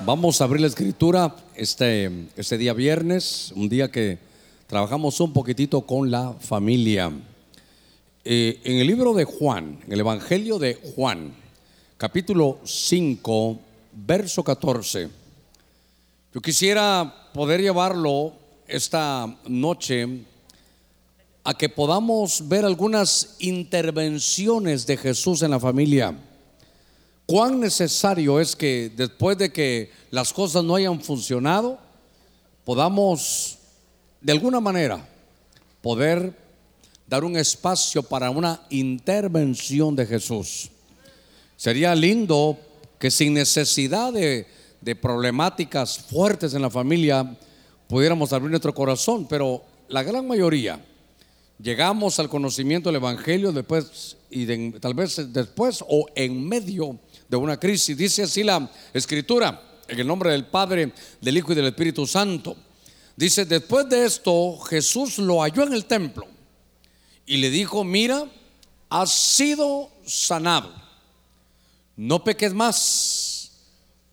Vamos a abrir la escritura este, este día viernes, un día que trabajamos un poquitito con la familia. Eh, en el libro de Juan, en el Evangelio de Juan, capítulo 5, verso 14. Yo quisiera poder llevarlo esta noche a que podamos ver algunas intervenciones de Jesús en la familia. Cuán necesario es que después de que las cosas no hayan funcionado, podamos de alguna manera poder dar un espacio para una intervención de Jesús. Sería lindo que sin necesidad de, de problemáticas fuertes en la familia pudiéramos abrir nuestro corazón, pero la gran mayoría llegamos al conocimiento del Evangelio después y tal vez después o en medio de una crisis. Dice así la escritura, en el nombre del Padre, del Hijo y del Espíritu Santo. Dice, después de esto Jesús lo halló en el templo y le dijo, mira, has sido sanado, no peques más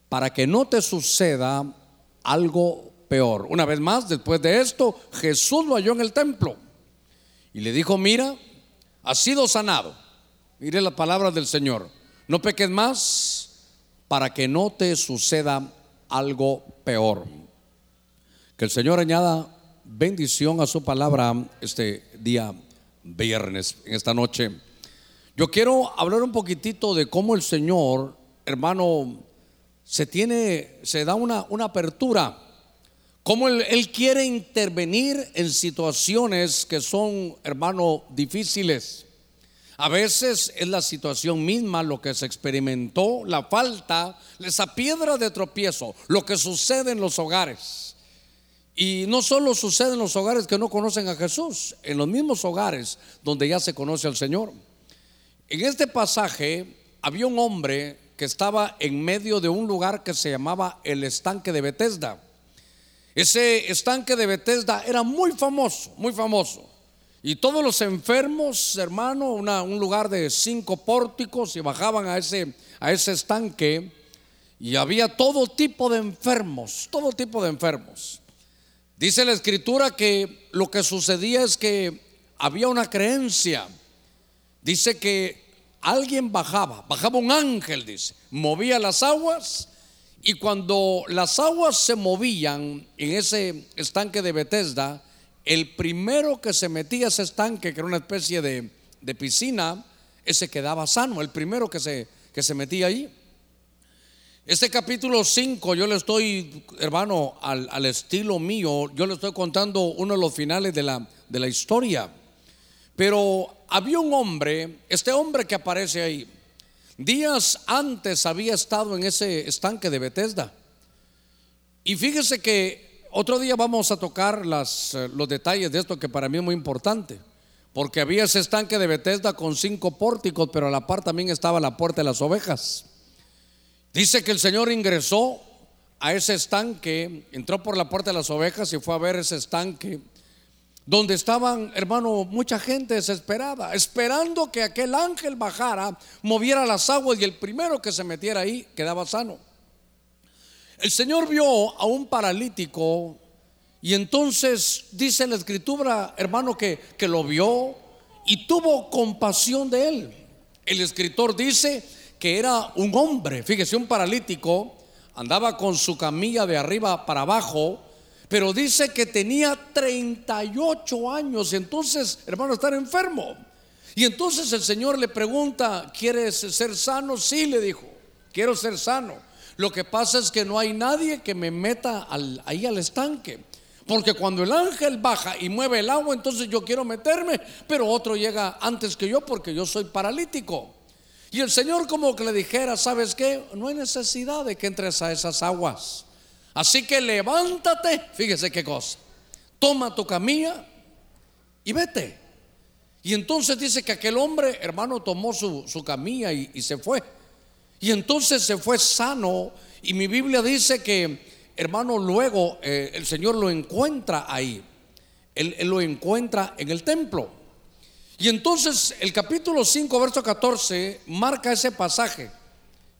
para que no te suceda algo peor. Una vez más, después de esto, Jesús lo halló en el templo y le dijo, mira, has sido sanado. Mire las palabras del Señor. No peques más para que no te suceda algo peor. Que el Señor añada bendición a su palabra este día viernes, en esta noche. Yo quiero hablar un poquitito de cómo el Señor, hermano, se tiene, se da una, una apertura Cómo él, él, quiere intervenir en situaciones que son, hermano, difíciles. A veces es la situación misma lo que se experimentó, la falta, esa piedra de tropiezo, lo que sucede en los hogares. Y no solo sucede en los hogares que no conocen a Jesús, en los mismos hogares donde ya se conoce al Señor. En este pasaje había un hombre que estaba en medio de un lugar que se llamaba el estanque de Bethesda. Ese estanque de Bethesda era muy famoso, muy famoso. Y todos los enfermos, hermano, un lugar de cinco pórticos y bajaban a ese, a ese estanque y había todo tipo de enfermos, todo tipo de enfermos. Dice la escritura que lo que sucedía es que había una creencia. Dice que alguien bajaba, bajaba un ángel, dice, movía las aguas y cuando las aguas se movían en ese estanque de Bethesda, el primero que se metía a ese estanque, que era una especie de, piscina, ese quedaba sano, el primero que se, que se metía ahí. Este capítulo 5, yo le estoy, hermano, al, al, estilo mío, yo le estoy contando uno de los finales de la, de la historia. Pero había un hombre, este hombre que aparece ahí, Días antes había estado en ese estanque de Bethesda. Y fíjese que otro día vamos a tocar eh, los detalles de esto que para mí es muy importante. Porque había ese estanque de Bethesda con cinco pórticos, pero a la par también estaba la puerta de las ovejas. Dice que el Señor ingresó a ese estanque, entró por la puerta de las ovejas y fue a ver ese estanque donde estaban, hermano, mucha gente desesperada, esperando que aquel ángel bajara, moviera las aguas y el primero que se metiera ahí quedaba sano. El Señor vio a un paralítico y entonces dice la escritura, hermano, que, que lo vio y tuvo compasión de él. El escritor dice que era un hombre, fíjese, un paralítico, andaba con su camilla de arriba para abajo, pero dice que tenía 38 años, entonces, hermano, estar enfermo. Y entonces el Señor le pregunta, ¿quieres ser sano? Sí, le dijo, quiero ser sano. Lo que pasa es que no hay nadie que me meta ahí al estanque. Porque cuando el ángel baja y mueve el agua, entonces yo quiero meterme, pero otro llega antes que yo porque yo soy paralítico. Y el Señor como que le dijera, ¿sabes qué? No hay necesidad de que entres a esas aguas. Así que levántate, fíjese qué cosa, toma tu camilla y vete. Y entonces dice que aquel hombre, hermano, tomó su, camilla y, se fue. Y entonces se fue sano. Y mi Biblia dice que, hermano, luego eh, el Señor lo encuentra ahí. Él, lo encuentra en el templo. Y entonces el capítulo 5, verso 14, marca ese pasaje.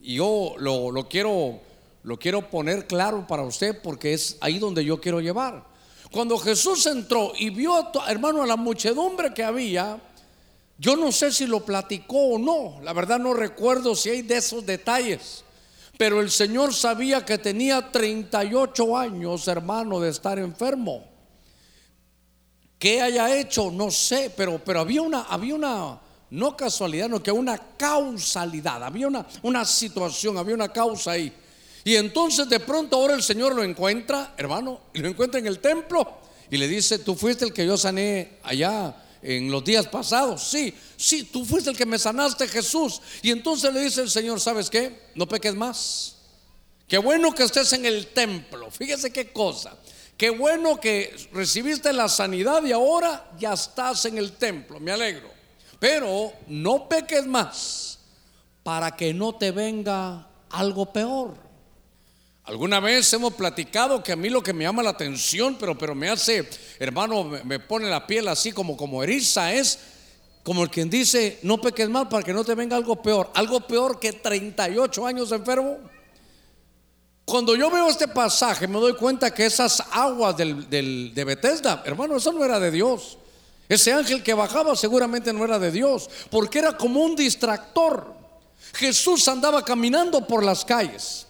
Y yo lo, lo quiero lo quiero poner claro para usted porque es ahí donde yo quiero llevar. Cuando Jesús entró y vio, hermano, a la muchedumbre que había, yo no sé si lo platicó o no, la verdad no recuerdo si hay de esos detalles, pero el Señor sabía que tenía 38 años, hermano, de estar enfermo. ¿Qué haya hecho? No sé, pero, pero había una, había una, no casualidad, no que una causalidad, había una, una situación, había una causa ahí. Y entonces de pronto ahora el Señor lo encuentra, hermano, y lo encuentra en el templo y le dice, tú fuiste el que yo sané allá en los días pasados. Sí, sí, tú fuiste el que me sanaste, Jesús. Y entonces le dice el Señor, ¿sabes qué? No peques más. Qué bueno que estés en el templo. Fíjese qué cosa. Qué bueno que recibiste la sanidad y ahora ya estás en el templo. Me alegro. Pero no peques más para que no te venga algo peor. Alguna vez hemos platicado que a mí lo que me llama la atención, pero, pero me hace, hermano, me, pone la piel así como, como eriza, es como el quien dice, no peques mal para que no te venga algo peor. Algo peor que 38 años enfermo. Cuando yo veo este pasaje me doy cuenta que esas aguas del, de Bethesda, hermano, eso no era de Dios. Ese ángel que bajaba seguramente no era de Dios, porque era como un distractor. Jesús andaba caminando por las calles.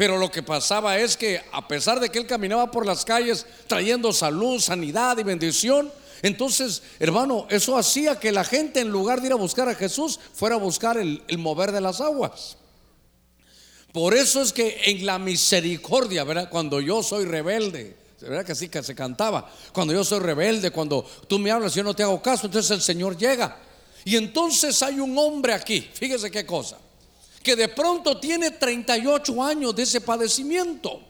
Pero lo que pasaba es que a pesar de que él caminaba por las calles trayendo salud, sanidad y bendición, entonces, hermano, eso hacía que la gente en lugar de ir a buscar a Jesús, fuera a buscar el, mover de las aguas. Por eso es que en la misericordia, ¿verdad? Cuando yo soy rebelde, ¿verdad que así que se cantaba? Cuando yo soy rebelde, cuando tú me hablas yo no te hago caso, entonces el Señor llega. Y entonces hay un hombre aquí, fíjese qué cosa que de pronto tiene 38 años de ese padecimiento.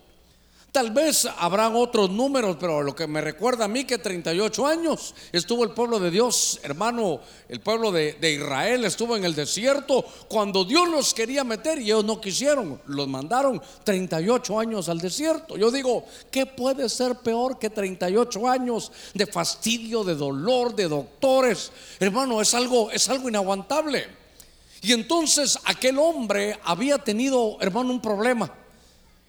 Tal vez habrán otros números, pero lo que me recuerda a mí que 38 años estuvo el pueblo de Dios, hermano, el pueblo de, Israel estuvo en el desierto cuando Dios los quería meter y ellos no quisieron, los mandaron 38 años al desierto. Yo digo, ¿qué puede ser peor que 38 años de fastidio, de dolor, de doctores? Hermano, es algo, es algo inaguantable. Y entonces aquel hombre había tenido, hermano, un problema.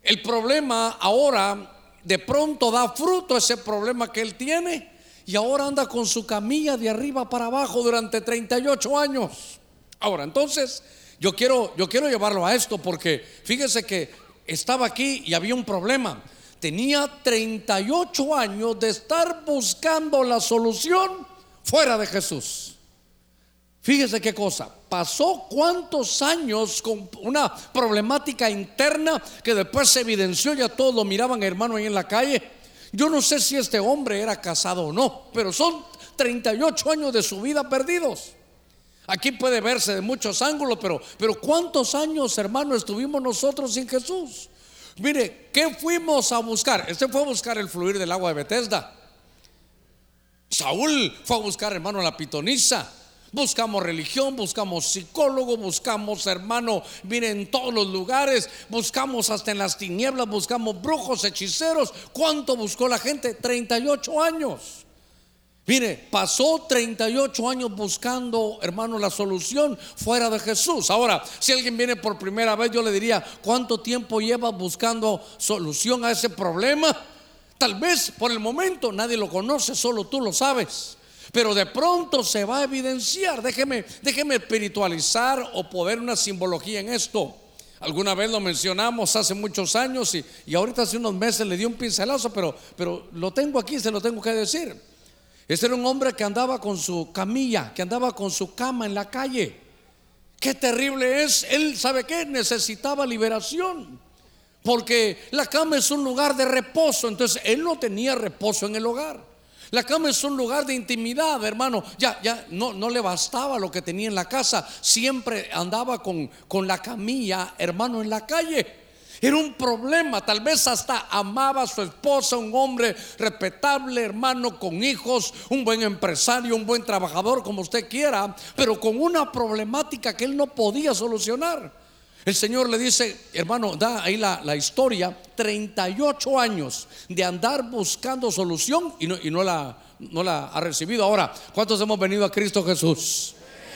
El problema ahora de pronto da fruto ese problema que él tiene y ahora anda con su camilla de arriba para abajo durante 38 años. Ahora, entonces, yo quiero yo quiero llevarlo a esto porque fíjese que estaba aquí y había un problema. Tenía 38 años de estar buscando la solución fuera de Jesús. Fíjese qué cosa, pasó cuántos años con una problemática interna que después se evidenció, ya todos lo miraban hermano ahí en la calle. Yo no sé si este hombre era casado o no, pero son 38 años de su vida perdidos. Aquí puede verse de muchos ángulos, pero, pero ¿cuántos años, hermano, estuvimos nosotros sin Jesús? Mire, ¿qué fuimos a buscar? Este fue a buscar el fluir del agua de Bethesda. Saúl fue a buscar, hermano, la pitonisa. Buscamos religión, buscamos psicólogo, buscamos hermano, miren, en todos los lugares, buscamos hasta en las tinieblas, buscamos brujos, hechiceros. ¿Cuánto buscó la gente? 38 años. Mire, pasó 38 años buscando, hermano, la solución fuera de Jesús. Ahora, si alguien viene por primera vez, yo le diría, ¿cuánto tiempo lleva buscando solución a ese problema? Tal vez por el momento nadie lo conoce, solo tú lo sabes. Pero de pronto se va a evidenciar. Déjeme, déjeme espiritualizar o poder una simbología en esto. Alguna vez lo mencionamos hace muchos años y, y, ahorita hace unos meses le di un pincelazo, pero, pero lo tengo aquí, se lo tengo que decir. Este era un hombre que andaba con su camilla, que andaba con su cama en la calle. Qué terrible es. Él, ¿sabe qué? Necesitaba liberación. Porque la cama es un lugar de reposo. Entonces, él no tenía reposo en el hogar. La cama es un lugar de intimidad, hermano. Ya, ya no, no le bastaba lo que tenía en la casa. Siempre andaba con, con la camilla, hermano, en la calle. Era un problema, tal vez hasta amaba a su esposa, un hombre respetable, hermano, con hijos, un buen empresario, un buen trabajador, como usted quiera, pero con una problemática que él no podía solucionar. El Señor le dice, hermano, da ahí la, historia, 38 años de andar buscando solución y no, y no, la, no la ha recibido. Ahora, ¿cuántos hemos venido a Cristo Jesús?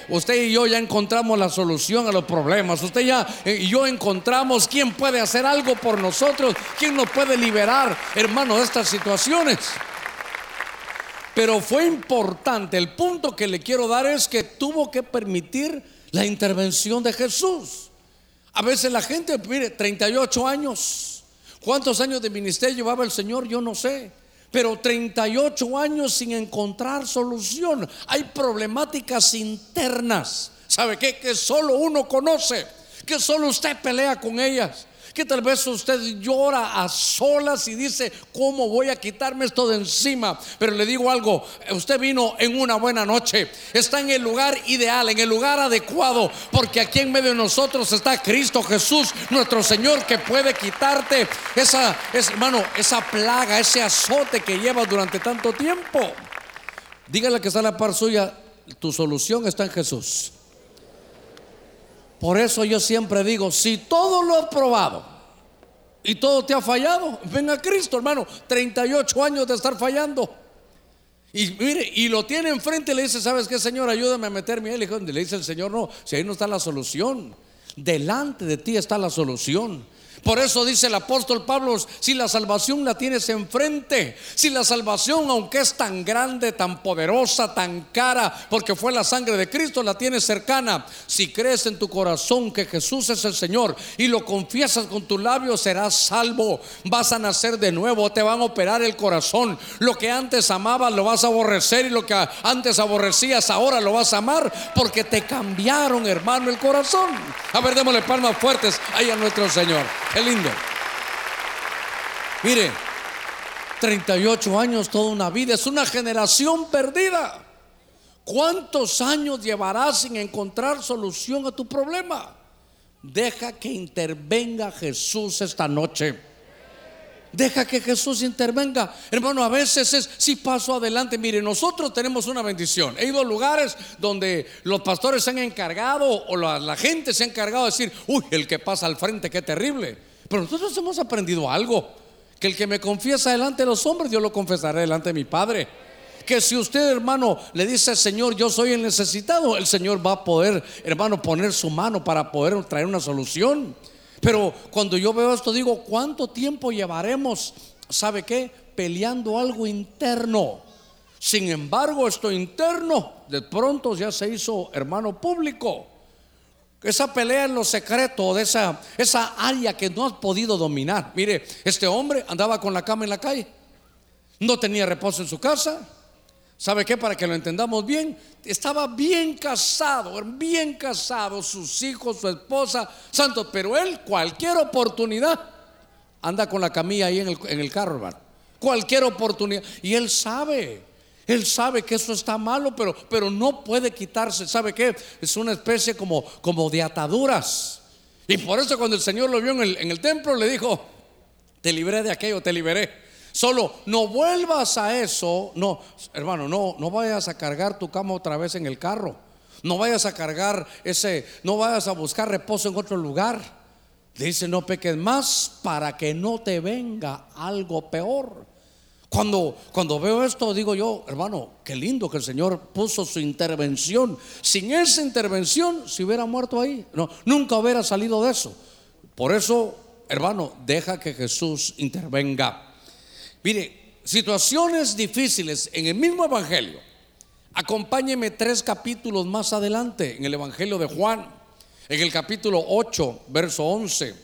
usted y yo ya encontramos la solución a los problemas. Usted ya eh, y yo encontramos quién puede hacer algo por nosotros, quién nos puede liberar, hermano, de estas situaciones. Pero fue importante, el punto que le quiero dar es que tuvo que permitir la intervención de Jesús. A veces la gente, mire, 38 años. ¿Cuántos años de ministerio llevaba el Señor? Yo no sé. Pero 38 años sin encontrar solución. Hay problemáticas internas. ¿Sabe qué? Que solo uno conoce. Que solo usted pelea con ellas que tal vez usted llora a solas y dice, ¿cómo voy a quitarme esto de encima? Pero le digo algo, usted vino en una buena noche, está en el lugar ideal, en el lugar adecuado, porque aquí en medio de nosotros está Cristo Jesús, nuestro Señor, que puede quitarte esa, hermano, esa plaga, ese azote que llevas durante tanto tiempo. Dígale que está en la par suya, tu solución está en Jesús. Por eso yo siempre digo, si todo lo has probado y todo te ha fallado, ven a Cristo, hermano. 38 años de estar fallando. Y mire, y lo tiene enfrente y le dice, ¿sabes qué, Señor? Ayúdame a meterme ahí. Le dice el Señor, no, si ahí no está la solución. Delante de ti está la solución. Por eso dice el apóstol Pablo, si la salvación la tienes enfrente, si la salvación, aunque es tan grande, tan poderosa, tan cara, porque fue la sangre de Cristo, la tienes cercana, si crees en tu corazón que Jesús es el Señor y lo confiesas con tu labio, serás salvo, vas a nacer de nuevo, te van a operar el corazón. Lo que antes amabas lo vas a aborrecer y lo que antes aborrecías ahora lo vas a amar porque te cambiaron, hermano, el corazón. A ver, démosle palmas fuertes ahí a nuestro Señor. Qué lindo. Mire, 38 años, toda una vida, es una generación perdida. ¿Cuántos años llevarás sin encontrar solución a tu problema? Deja que intervenga Jesús esta noche. Deja que Jesús intervenga. Hermano, a veces es si paso adelante. Mire, nosotros tenemos una bendición. He ido a lugares donde los pastores se han encargado o la, gente se ha encargado de decir, uy, el que pasa al frente, qué terrible. Pero nosotros hemos aprendido algo. Que el que me confiesa delante de los hombres, yo lo confesaré delante de mi Padre. Que si usted, hermano, le dice al Señor, yo soy el necesitado, el Señor va a poder, hermano, poner su mano para poder traer una solución. Pero cuando yo veo esto, digo, ¿cuánto tiempo llevaremos, sabe qué? Peleando algo interno. Sin embargo, esto interno de pronto ya se hizo, hermano, público. Esa pelea en lo secreto de esa, esa área que no has podido dominar. Mire, este hombre andaba con la cama en la calle. No tenía reposo en su casa. ¿Sabe qué? Para que lo entendamos bien, estaba bien casado, bien casado, sus hijos, su esposa, santo, pero él cualquier oportunidad anda con la camilla ahí en el, en el carro, hermano. Cualquier oportunidad. Y él sabe, él sabe que eso está malo, pero, pero no puede quitarse. ¿Sabe qué? Es una especie como, como de ataduras. Y por eso cuando el Señor lo vio en el, en el templo, le dijo, te libré de aquello, te liberé. Solo no vuelvas a eso. No, hermano, no, no vayas a cargar tu cama otra vez en el carro. No vayas a cargar ese, no vayas a buscar reposo en otro lugar. Dice, no peques más para que no te venga algo peor. Cuando, cuando veo esto, digo yo, hermano, qué lindo que el Señor puso su intervención. Sin esa intervención, si hubiera muerto ahí, no, nunca hubiera salido de eso. Por eso, hermano, deja que Jesús intervenga. Mire, situaciones difíciles en el mismo Evangelio. Acompáñeme tres capítulos más adelante en el Evangelio de Juan, en el capítulo 8, verso 11.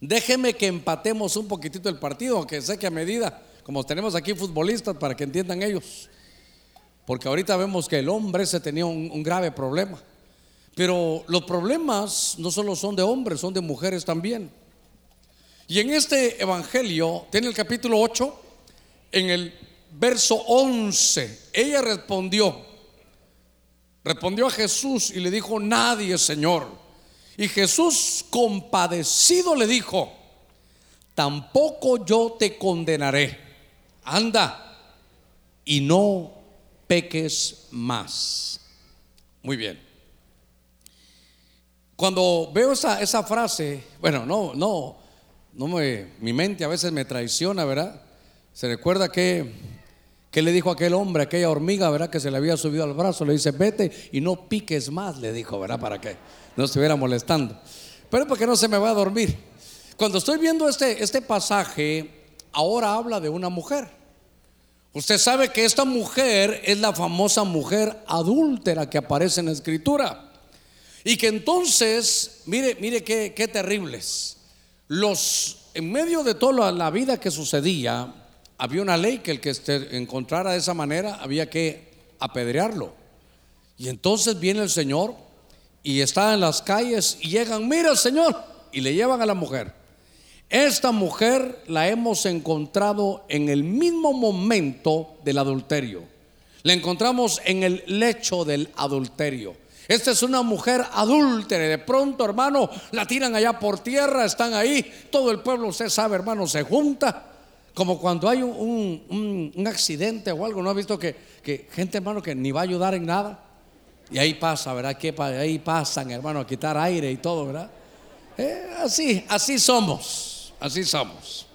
Déjeme que empatemos un poquitito el partido, aunque sé que a medida, como tenemos aquí futbolistas para que entiendan ellos, porque ahorita vemos que el hombre se tenía un, grave problema. Pero los problemas no solo son de hombres, son de mujeres también. Y en este evangelio, tiene el capítulo 8, en el verso 11, ella respondió, respondió a Jesús y le dijo, nadie, Señor. Y Jesús compadecido le dijo, tampoco yo te condenaré. Anda y no peques más. Muy bien. Cuando veo esa, esa frase, bueno, no, no, no me, mi mente a veces me traiciona, ¿verdad? Se recuerda que, ¿Qué le dijo aquel hombre, aquella hormiga, verdad, que se le había subido al brazo? Le dice, vete y no piques más, le dijo, ¿verdad? Para que no estuviera molestando. Pero porque no se me va a dormir. Cuando estoy viendo este, este pasaje, ahora habla de una mujer. Usted sabe que esta mujer es la famosa mujer adúltera que aparece en la escritura. Y que entonces, mire, mire qué, qué terribles. Los, en medio de toda la vida que sucedía, había una ley que el que se encontrara de esa manera había que apedrearlo. Y entonces viene el Señor y está en las calles y llegan, mira Señor, y le llevan a la mujer. Esta mujer la hemos encontrado en el mismo momento del adulterio. La encontramos en el lecho del adulterio. Esta es una mujer adúltera. De pronto, hermano, la tiran allá por tierra, están ahí. Todo el pueblo, usted sabe, hermano, se junta como cuando hay un, accidente o algo, ¿no ha visto que, gente, hermano, que ni va a ayudar en nada? Y ahí pasa, ¿verdad? Que ahí pasan, hermano, a quitar aire y todo, ¿verdad? Eh, así, así somos, así somos.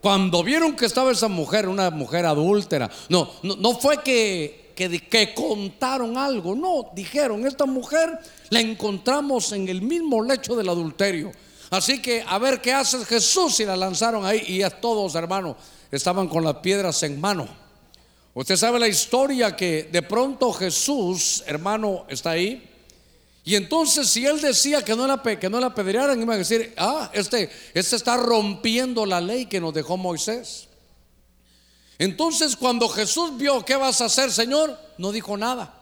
cuando vieron que estaba esa mujer, una mujer adúltera, no, no fue que, que, contaron algo, no, dijeron, esta mujer la encontramos en el mismo lecho del adulterio. Así que a ver qué hace Jesús y la lanzaron ahí y a todos, hermanos, estaban con las piedras en mano. Usted sabe la historia que de pronto Jesús, hermano, está ahí. Y entonces si él decía que no la, que no la apedrearan, a decir, ah, este, este está rompiendo la ley que nos dejó Moisés. Entonces cuando Jesús vio, ¿qué vas a hacer, Señor? No dijo nada.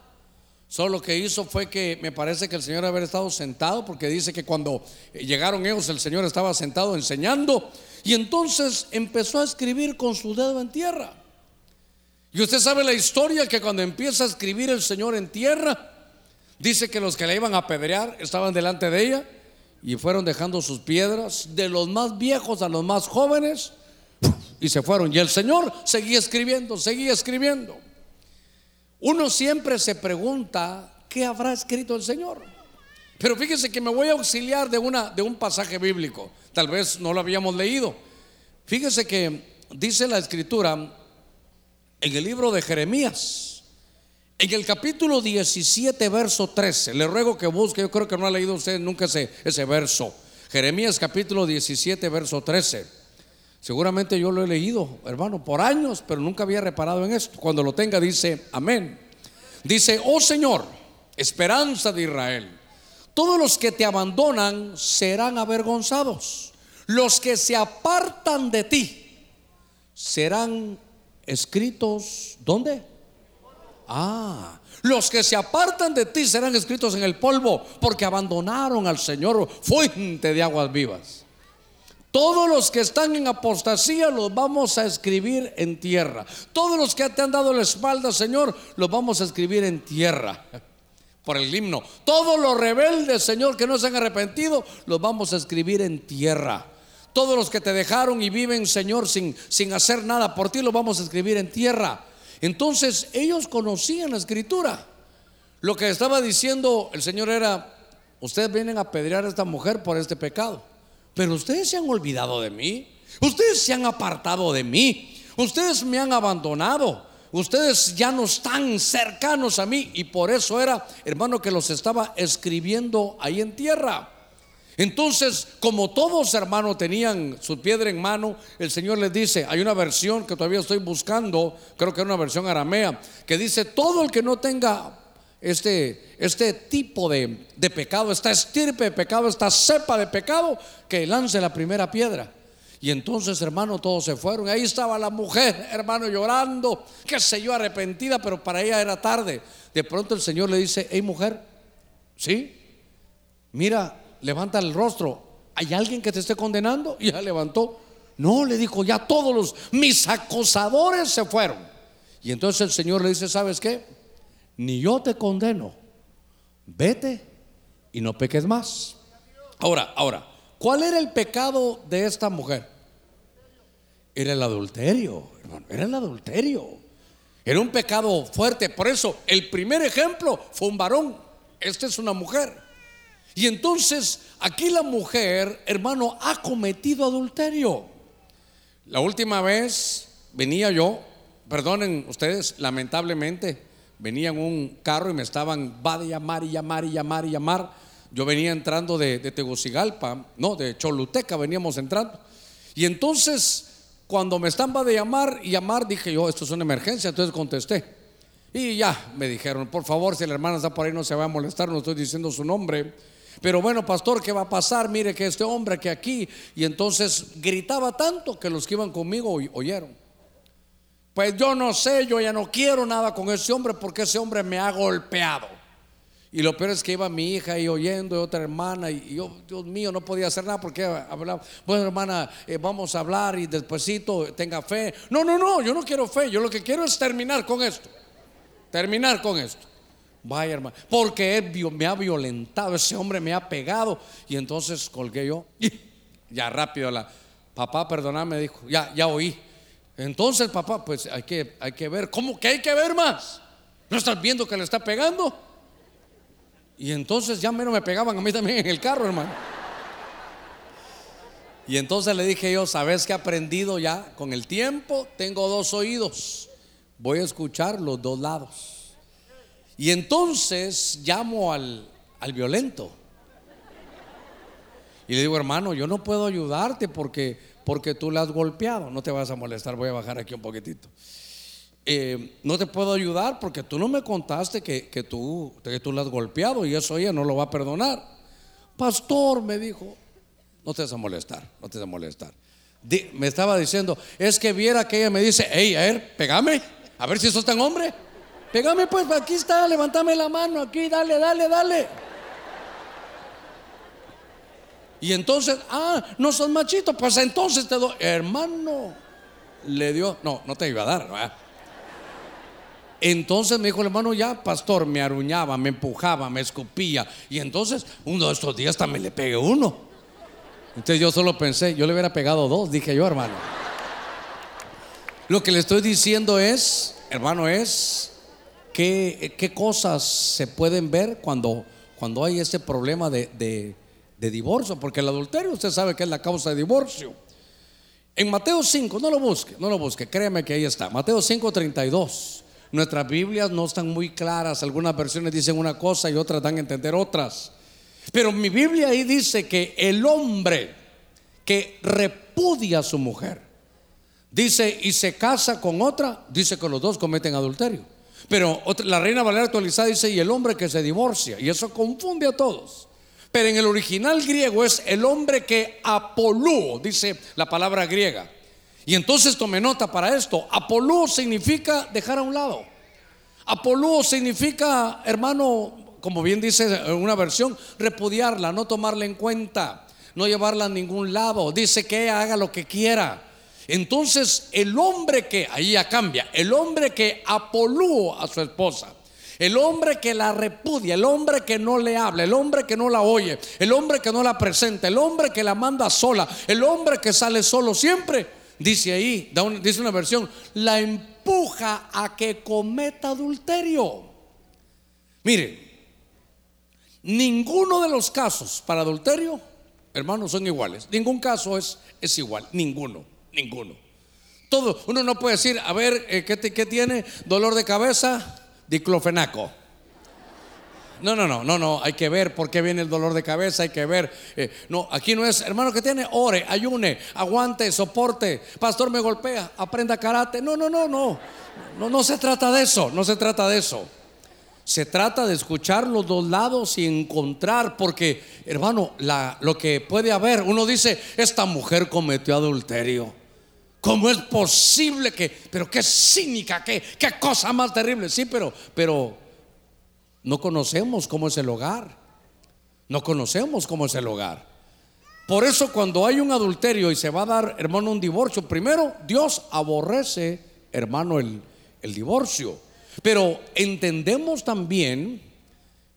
Solo lo que hizo fue que me parece que el Señor haber estado sentado, porque dice que cuando llegaron ellos el Señor estaba sentado enseñando y entonces empezó a escribir con su dedo en tierra. Y usted sabe la historia que cuando empieza a escribir el Señor en tierra, dice que los que le iban a apedrear estaban delante de ella y fueron dejando sus piedras, de los más viejos a los más jóvenes, y se fueron. Y el Señor seguía escribiendo, seguía escribiendo. Uno siempre se pregunta, ¿qué habrá escrito el Señor? Pero fíjese que me voy a auxiliar de, una, de un pasaje bíblico. Tal vez no lo habíamos leído. Fíjese que dice la escritura en el libro de Jeremías, en el capítulo 17, verso 13. Le ruego que busque, yo creo que no ha leído usted nunca ese, ese verso. Jeremías capítulo 17, verso 13. Seguramente yo lo he leído, hermano, por años, pero nunca había reparado en esto. Cuando lo tenga dice, amén. Dice, oh Señor, esperanza de Israel, todos los que te abandonan serán avergonzados. Los que se apartan de ti serán escritos, ¿dónde? Ah, los que se apartan de ti serán escritos en el polvo porque abandonaron al Señor, fuente de aguas vivas. Todos los que están en apostasía los vamos a escribir en tierra. Todos los que te han dado la espalda, Señor, los vamos a escribir en tierra. Por el himno. Todos los rebeldes, Señor, que no se han arrepentido, los vamos a escribir en tierra. Todos los que te dejaron y viven, Señor, sin, sin hacer nada por ti, los vamos a escribir en tierra. Entonces ellos conocían la escritura. Lo que estaba diciendo el Señor era, ustedes vienen a apedrear a esta mujer por este pecado. Pero ustedes se han olvidado de mí. Ustedes se han apartado de mí. Ustedes me han abandonado. Ustedes ya no están cercanos a mí. Y por eso era, hermano, que los estaba escribiendo ahí en tierra. Entonces, como todos hermanos tenían su piedra en mano, el Señor les dice, hay una versión que todavía estoy buscando, creo que es una versión aramea, que dice, todo el que no tenga este, este tipo de, de, pecado, esta estirpe de pecado, esta cepa de pecado, que lance la primera piedra. Y entonces, hermano, todos se fueron. Ahí estaba la mujer, hermano, llorando, qué sé yo, arrepentida, pero para ella era tarde. De pronto el Señor le dice, hey mujer, ¿sí? Mira, levanta el rostro. ¿Hay alguien que te esté condenando? Y ya levantó. No, le dijo, ya todos los, mis acosadores se fueron. Y entonces el Señor le dice, ¿sabes qué? Ni yo te condeno, vete y no peques más. Ahora, ahora, ¿cuál era el pecado de esta mujer? Era el adulterio, hermano, era el adulterio. Era un pecado fuerte. Por eso, el primer ejemplo fue un varón. Esta es una mujer. Y entonces, aquí la mujer, hermano, ha cometido adulterio. La última vez venía yo perdonen ustedes, lamentablemente venía en un carro y me estaban, va de llamar y llamar y llamar y llamar. Yo venía entrando de, Tegucigalpa, no, de Choluteca veníamos entrando. Y entonces, cuando me están va de llamar y llamar, dije yo, esto es una emergencia, entonces contesté. Y ya me dijeron, por favor, si la hermana está por ahí, no se va a molestar, no estoy diciendo su nombre. Pero bueno, pastor, ¿qué va a pasar? Mire que este hombre que aquí, y entonces gritaba tanto que los que iban conmigo oyeron. Pues yo no sé, yo ya no quiero nada con ese hombre porque ese hombre me ha golpeado. Y lo peor es que iba mi hija ahí oyendo y otra hermana y yo, Dios mío, no podía hacer nada porque hablaba, bueno hermana, eh, vamos a hablar y despuesito tenga fe. No, no, no, yo no quiero fe, yo lo que quiero es terminar con esto. Terminar con esto. Vaya hermano, porque él me ha violentado, ese hombre me ha pegado. Y entonces colgué yo. ya rápido la papá, perdoname, dijo, ya, ya oí. Entonces papá, pues hay que, hay que ver, ¿cómo que hay que ver más? ¿No estás viendo que le está pegando? Y entonces ya menos me pegaban a mí también en el carro, hermano. Y entonces le dije yo, ¿sabes que he aprendido ya? Con el tiempo tengo dos oídos. Voy a escuchar los dos lados. Y entonces llamo al, violento. Y le digo, hermano, yo no puedo ayudarte porque, porque tú le has golpeado. No te vas a molestar, voy a bajar aquí un poquitito. Eh, no te puedo ayudar porque tú no me contaste que, tú, que tú le has golpeado y eso ella no lo va a perdonar. Pastor, me dijo, no te vas a molestar, no te vas a molestar. me estaba diciendo, es que viera que ella me dice, hey, a ver, pegame, a ver si sos tan hombre. Pégame pues, aquí está, levántame la mano, aquí, dale, dale, dale. Y entonces, ah, no son machito, pues entonces te doy, hermano, le dio, no, no te iba a dar. Entonces me dijo el hermano, ya, pastor, me aruñaba, me empujaba, me escupía. Y entonces, uno de estos días también le pegué uno. Entonces yo solo pensé, yo le hubiera pegado dos, dije yo, hermano. Lo que le estoy diciendo es, hermano, es ¿Qué, cosas se pueden ver cuando, cuando hay ese problema de, divorcio? Porque el adulterio usted sabe que es la causa de divorcio. En Mateo 5, no lo busque, no lo busque, créame que ahí está. Mateo 5, 32. Nuestras Biblias no están muy claras, algunas versiones dicen una cosa y otras dan a entender otras. Pero mi Biblia ahí dice que el hombre que repudia a su mujer, dice, y se casa con otra, dice que los dos cometen adulterio. Pero la Reina Valera actualizada dice, y el hombre que se divorcia, y eso confunde a todos. Pero en el original griego es el hombre que apolúo, dice la palabra griega. Y entonces tome nota para esto. Apolúo significa dejar a un lado. Apolúo significa, hermano, como bien dice una versión, repudiarla, no tomarla en cuenta, no llevarla a ningún lado. Dice que haga lo que quiera. Entonces el hombre que, ahí ya cambia, el hombre que apolúa a su esposa, el hombre que la repudia, el hombre que no le habla, el hombre que no la oye, el hombre que no la presenta, el hombre que la manda sola, el hombre que sale solo siempre, dice ahí, dice una versión, la empuja a que cometa adulterio. Mire, ninguno de los casos para adulterio, hermanos, son iguales. Ningún caso es, es igual, ninguno. Ninguno. Todo, uno no puede decir, a ver, eh, ¿qué, tiene? Dolor de cabeza, diclofenaco. No, no, no, no, no, hay que ver por qué viene el dolor de cabeza, hay que ver. Eh, no, aquí no es, hermano, que tiene? Ore, ayune, aguante, soporte. Pastor, me golpea, aprenda karate. No, no, no, no. No, no se trata de eso, no se trata de eso. Se trata de escuchar los dos lados y encontrar, porque, hermano, lo que puede haber, uno dice, esta mujer cometió adulterio. ¿Cómo es posible que, pero qué cínica, qué, qué cosa más terrible? Sí, pero, pero no conocemos cómo es el hogar. No conocemos cómo es el hogar. Por eso cuando hay un adulterio y se va a dar, hermano, un divorcio, primero Dios aborrece, hermano, el, el divorcio. Pero entendemos también,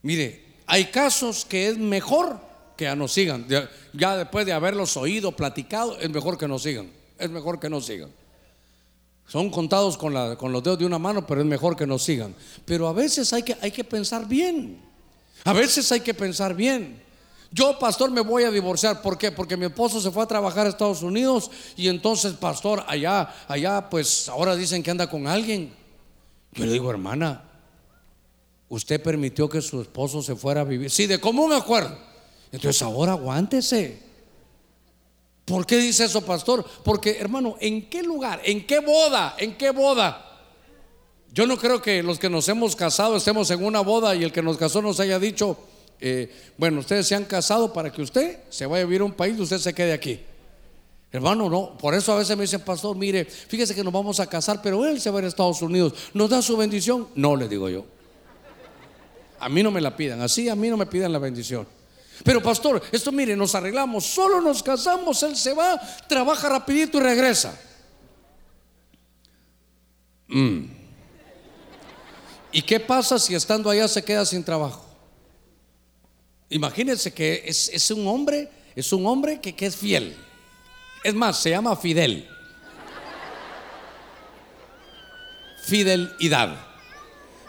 mire, hay casos que es mejor que ya no sigan. Ya después de haberlos oído, platicado, es mejor que no sigan es mejor que no sigan. Son contados con, la, con los dedos de una mano, pero es mejor que no sigan. Pero a veces hay que, hay que pensar bien. A veces hay que pensar bien. Yo, pastor, me voy a divorciar. ¿Por qué? Porque mi esposo se fue a trabajar a Estados Unidos y entonces, pastor, allá, allá, pues ahora dicen que anda con alguien. Yo le digo, hermana, usted permitió que su esposo se fuera a vivir. Sí, de común acuerdo. Entonces ahora aguántese. ¿Por qué dice eso, pastor? Porque, hermano, ¿en qué lugar? ¿En qué boda? ¿En qué boda? Yo no creo que los que nos hemos casado estemos en una boda y el que nos casó nos haya dicho, eh, bueno, ustedes se han casado para que usted se vaya a vivir a un país y usted se quede aquí. Hermano, no, por eso a veces me dicen, pastor, mire, fíjese que nos vamos a casar, pero él se va a ir a Estados Unidos, ¿nos da su bendición? No, le digo yo. A mí no me la pidan, así a mí no me pidan la bendición. Pero pastor, esto mire, nos arreglamos, solo nos casamos, él se va, trabaja rapidito y regresa. Mm. ¿Y qué pasa si estando allá se queda sin trabajo? Imagínense que es, un hombre, es un hombre que, que es fiel. Es más, se llama Fidel. Fidelidad.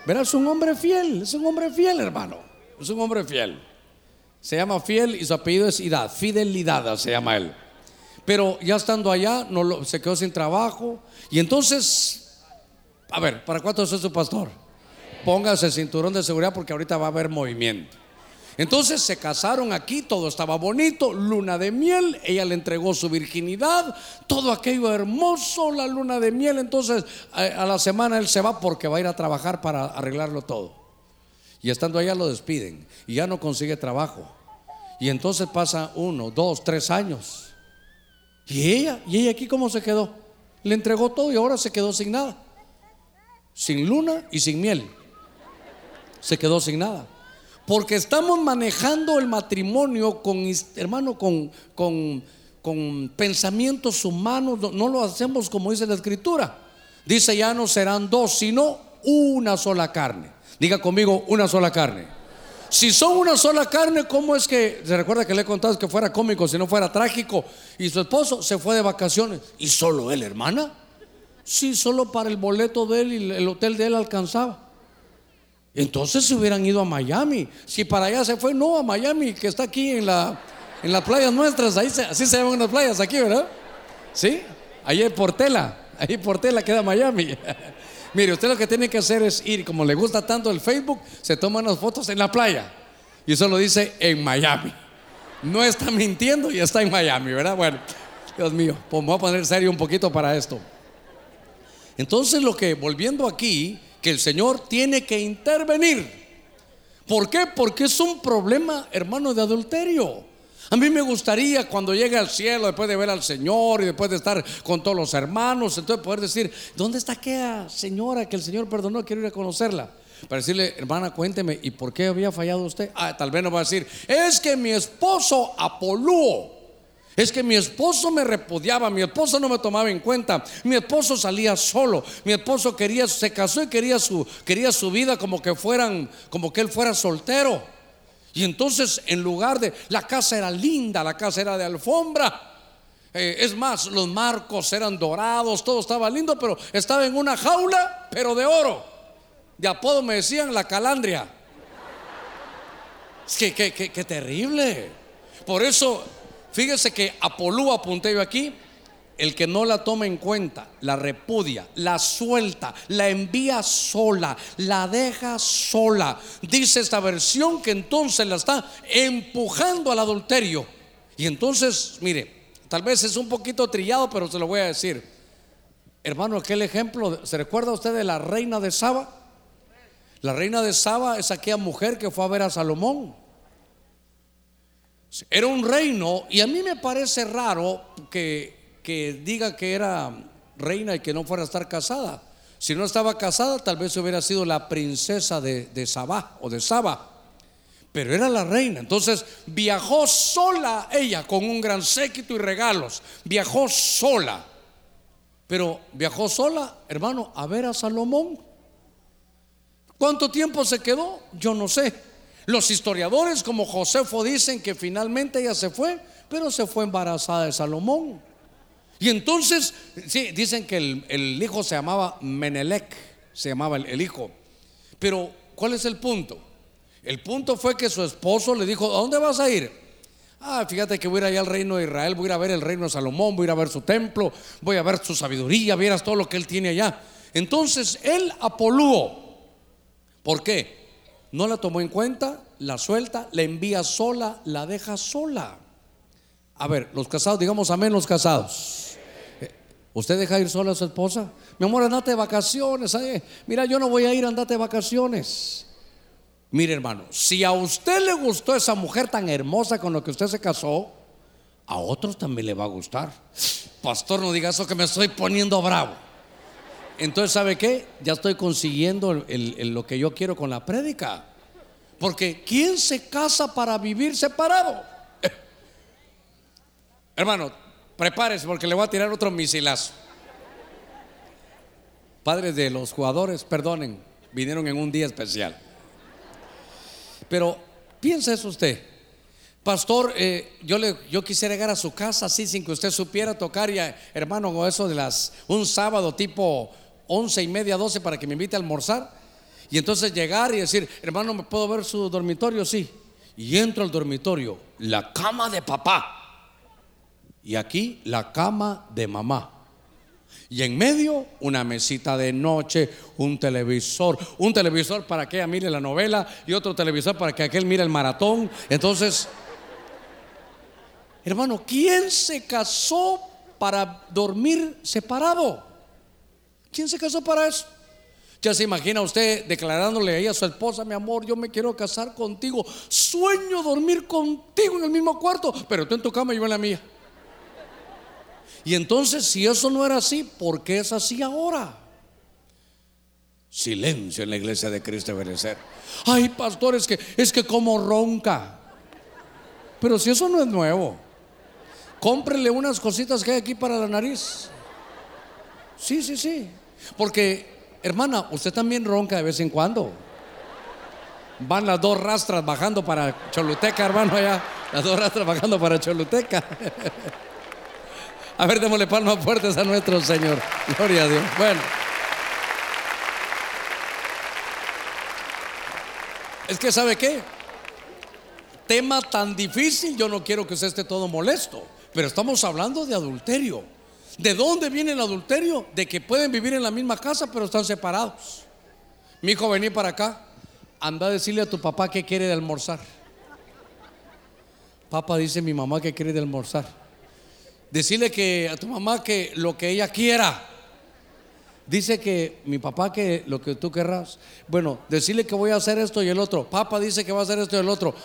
Verás, es un hombre fiel, es un hombre fiel, hermano. Es un hombre fiel. Se llama fiel y su apellido es Idad. Fidelidad se llama él. Pero ya estando allá, no lo, se quedó sin trabajo. Y entonces, a ver, ¿para cuánto es su pastor? Póngase el cinturón de seguridad porque ahorita va a haber movimiento. Entonces se casaron aquí, todo estaba bonito, luna de miel, ella le entregó su virginidad, todo aquello hermoso, la luna de miel. Entonces a, la semana él se va porque va a ir a trabajar para arreglarlo todo. Y estando allá lo despiden y ya no consigue trabajo. Y entonces pasa uno, dos, tres años. ¿Y ella? ¿Y ella aquí cómo se quedó? Le entregó todo y ahora se quedó sin nada. Sin luna y sin miel. Se quedó sin nada. Porque estamos manejando el matrimonio con, hermano, con, con, con pensamientos humanos. No, lo hacemos como dice la escritura. Dice ya no serán dos, sino una sola carne. Diga conmigo, una sola carne. Si son una sola carne, ¿cómo es que, se recuerda que le he contado que fuera cómico, si no fuera trágico? Y su esposo se fue de vacaciones. ¿Y solo él, hermana? Sí, solo para el boleto de él y el hotel de él alcanzaba. Entonces se hubieran ido a Miami. Si para allá se fue, no, a Miami, que está aquí en, la, en las playas nuestras, ahí así se llaman las playas aquí, ¿verdad? Sí, ahí en Portela, ahí Portela queda Miami. Mire, usted lo que tiene que hacer es ir, como le gusta tanto el Facebook, se toman las fotos en la playa. Y eso lo dice en Miami. No está mintiendo y está en Miami, ¿verdad? Bueno, Dios mío, pues me voy a poner serio un poquito para esto. Entonces lo que, volviendo aquí, que el Señor tiene que intervenir. ¿Por qué? Porque es un problema, hermano, de adulterio. A mí me gustaría cuando llegue al cielo, después de ver al Señor y después de estar con todos los hermanos, entonces poder decir, ¿dónde está aquella señora que el Señor perdonó? Quiero ir a conocerla. Para decirle, hermana, cuénteme, ¿y por qué había fallado usted? Ah, tal vez no va a decir, es que mi esposo Apolúo es que mi esposo me repudiaba, mi esposo no me tomaba en cuenta, mi esposo salía solo, mi esposo quería, se casó y quería su, quería su vida como que fueran, como que él fuera soltero. Y entonces en lugar de, la casa era linda, la casa era de alfombra. Eh, es más, los marcos eran dorados, todo estaba lindo, pero estaba en una jaula, pero de oro. De apodo me decían la calandria. Es que, qué terrible. Por eso Fíjese que Apolú apunté yo aquí, el que no la toma en cuenta, la repudia, la suelta, la envía sola, la deja sola. Dice esta versión que entonces la está empujando al adulterio. Y entonces, mire, tal vez es un poquito trillado, pero se lo voy a decir. Hermano, aquel ejemplo, ¿se recuerda usted de la reina de Saba? La reina de Saba es aquella mujer que fue a ver a Salomón. Era un reino y a mí me parece raro que, que diga que era reina y que no fuera a estar casada. Si no estaba casada, tal vez hubiera sido la princesa de, de Sabá o de Saba. Pero era la reina. Entonces viajó sola ella con un gran séquito y regalos. Viajó sola. Pero viajó sola, hermano, a ver a Salomón. ¿Cuánto tiempo se quedó? Yo no sé. Los historiadores como Josefo dicen que finalmente ella se fue, pero se fue embarazada de Salomón. Y entonces, sí, dicen que el, hijo se llamaba Menelec, se llamaba el, el, hijo. Pero, ¿cuál es el punto? El punto fue que su esposo le dijo, ¿a dónde vas a ir? Ah, fíjate que voy a ir allá al reino de Israel, voy a ir a ver el reino de Salomón, voy a ir a ver su templo, voy a ver su sabiduría, vieras todo lo que él tiene allá. Entonces él apolúo. ¿Por qué? No la tomó en cuenta, la suelta, la envía sola, la deja sola. A ver, los casados, digamos amén, los casados. Eh, ¿Usted deja ir sola a su esposa? Mi amor, andate de vacaciones. Mira, yo no voy a ir, andate de vacaciones. Mire, hermano, si a usted le gustó esa mujer tan hermosa con la que usted se casó, a otros también le va a gustar. Pastor, no diga eso que me estoy poniendo bravo. Entonces, ¿sabe qué? Ya estoy consiguiendo lo que yo quiero con la prédica. Porque ¿quién se casa para vivir separado? Hermano, prepárese porque le voy a tirar otro misilazo. Padres de los jugadores, perdonen, vinieron en un día especial. Pero piensa eso usted. Pastor, eh, yo, le, yo quisiera llegar a su casa así sin que usted supiera tocar, y, hermano, o eso de las, un sábado tipo once y media, doce para que me invite a almorzar. Y entonces llegar y decir, hermano, ¿me puedo ver su dormitorio? Sí. Y entro al dormitorio, la cama de papá. Y aquí la cama de mamá. Y en medio una mesita de noche, un televisor, un televisor para que ella mire la novela y otro televisor para que aquel mire el maratón. Entonces, hermano, ¿quién se casó para dormir separado? ¿Quién se casó para eso? Ya se imagina usted declarándole ahí a su esposa, mi amor, yo me quiero casar contigo. Sueño dormir contigo en el mismo cuarto, pero tú en tu cama y yo en la mía. Y entonces, si eso no era así, ¿por qué es así ahora? Silencio en la iglesia de Cristo Benecer. Ay, pastor, es que es que como ronca. Pero si eso no es nuevo, cómprele unas cositas que hay aquí para la nariz. Sí, sí, sí. Porque, hermana, usted también ronca de vez en cuando. Van las dos rastras bajando para Choluteca, hermano, allá. Las dos rastras bajando para Choluteca. A ver, démosle palmas fuertes a nuestro Señor. Gloria a Dios. Bueno. Es que, ¿sabe qué? Tema tan difícil, yo no quiero que usted esté todo molesto, pero estamos hablando de adulterio. ¿De dónde viene el adulterio? De que pueden vivir en la misma casa, pero están separados. Mi hijo, vení para acá. Anda a decirle a tu papá que quiere de almorzar. Papá dice mi mamá que quiere de almorzar. Decirle que a tu mamá que lo que ella quiera. Dice que mi papá que lo que tú querrás. Bueno, decirle que voy a hacer esto y el otro. Papá dice que va a hacer esto y el otro.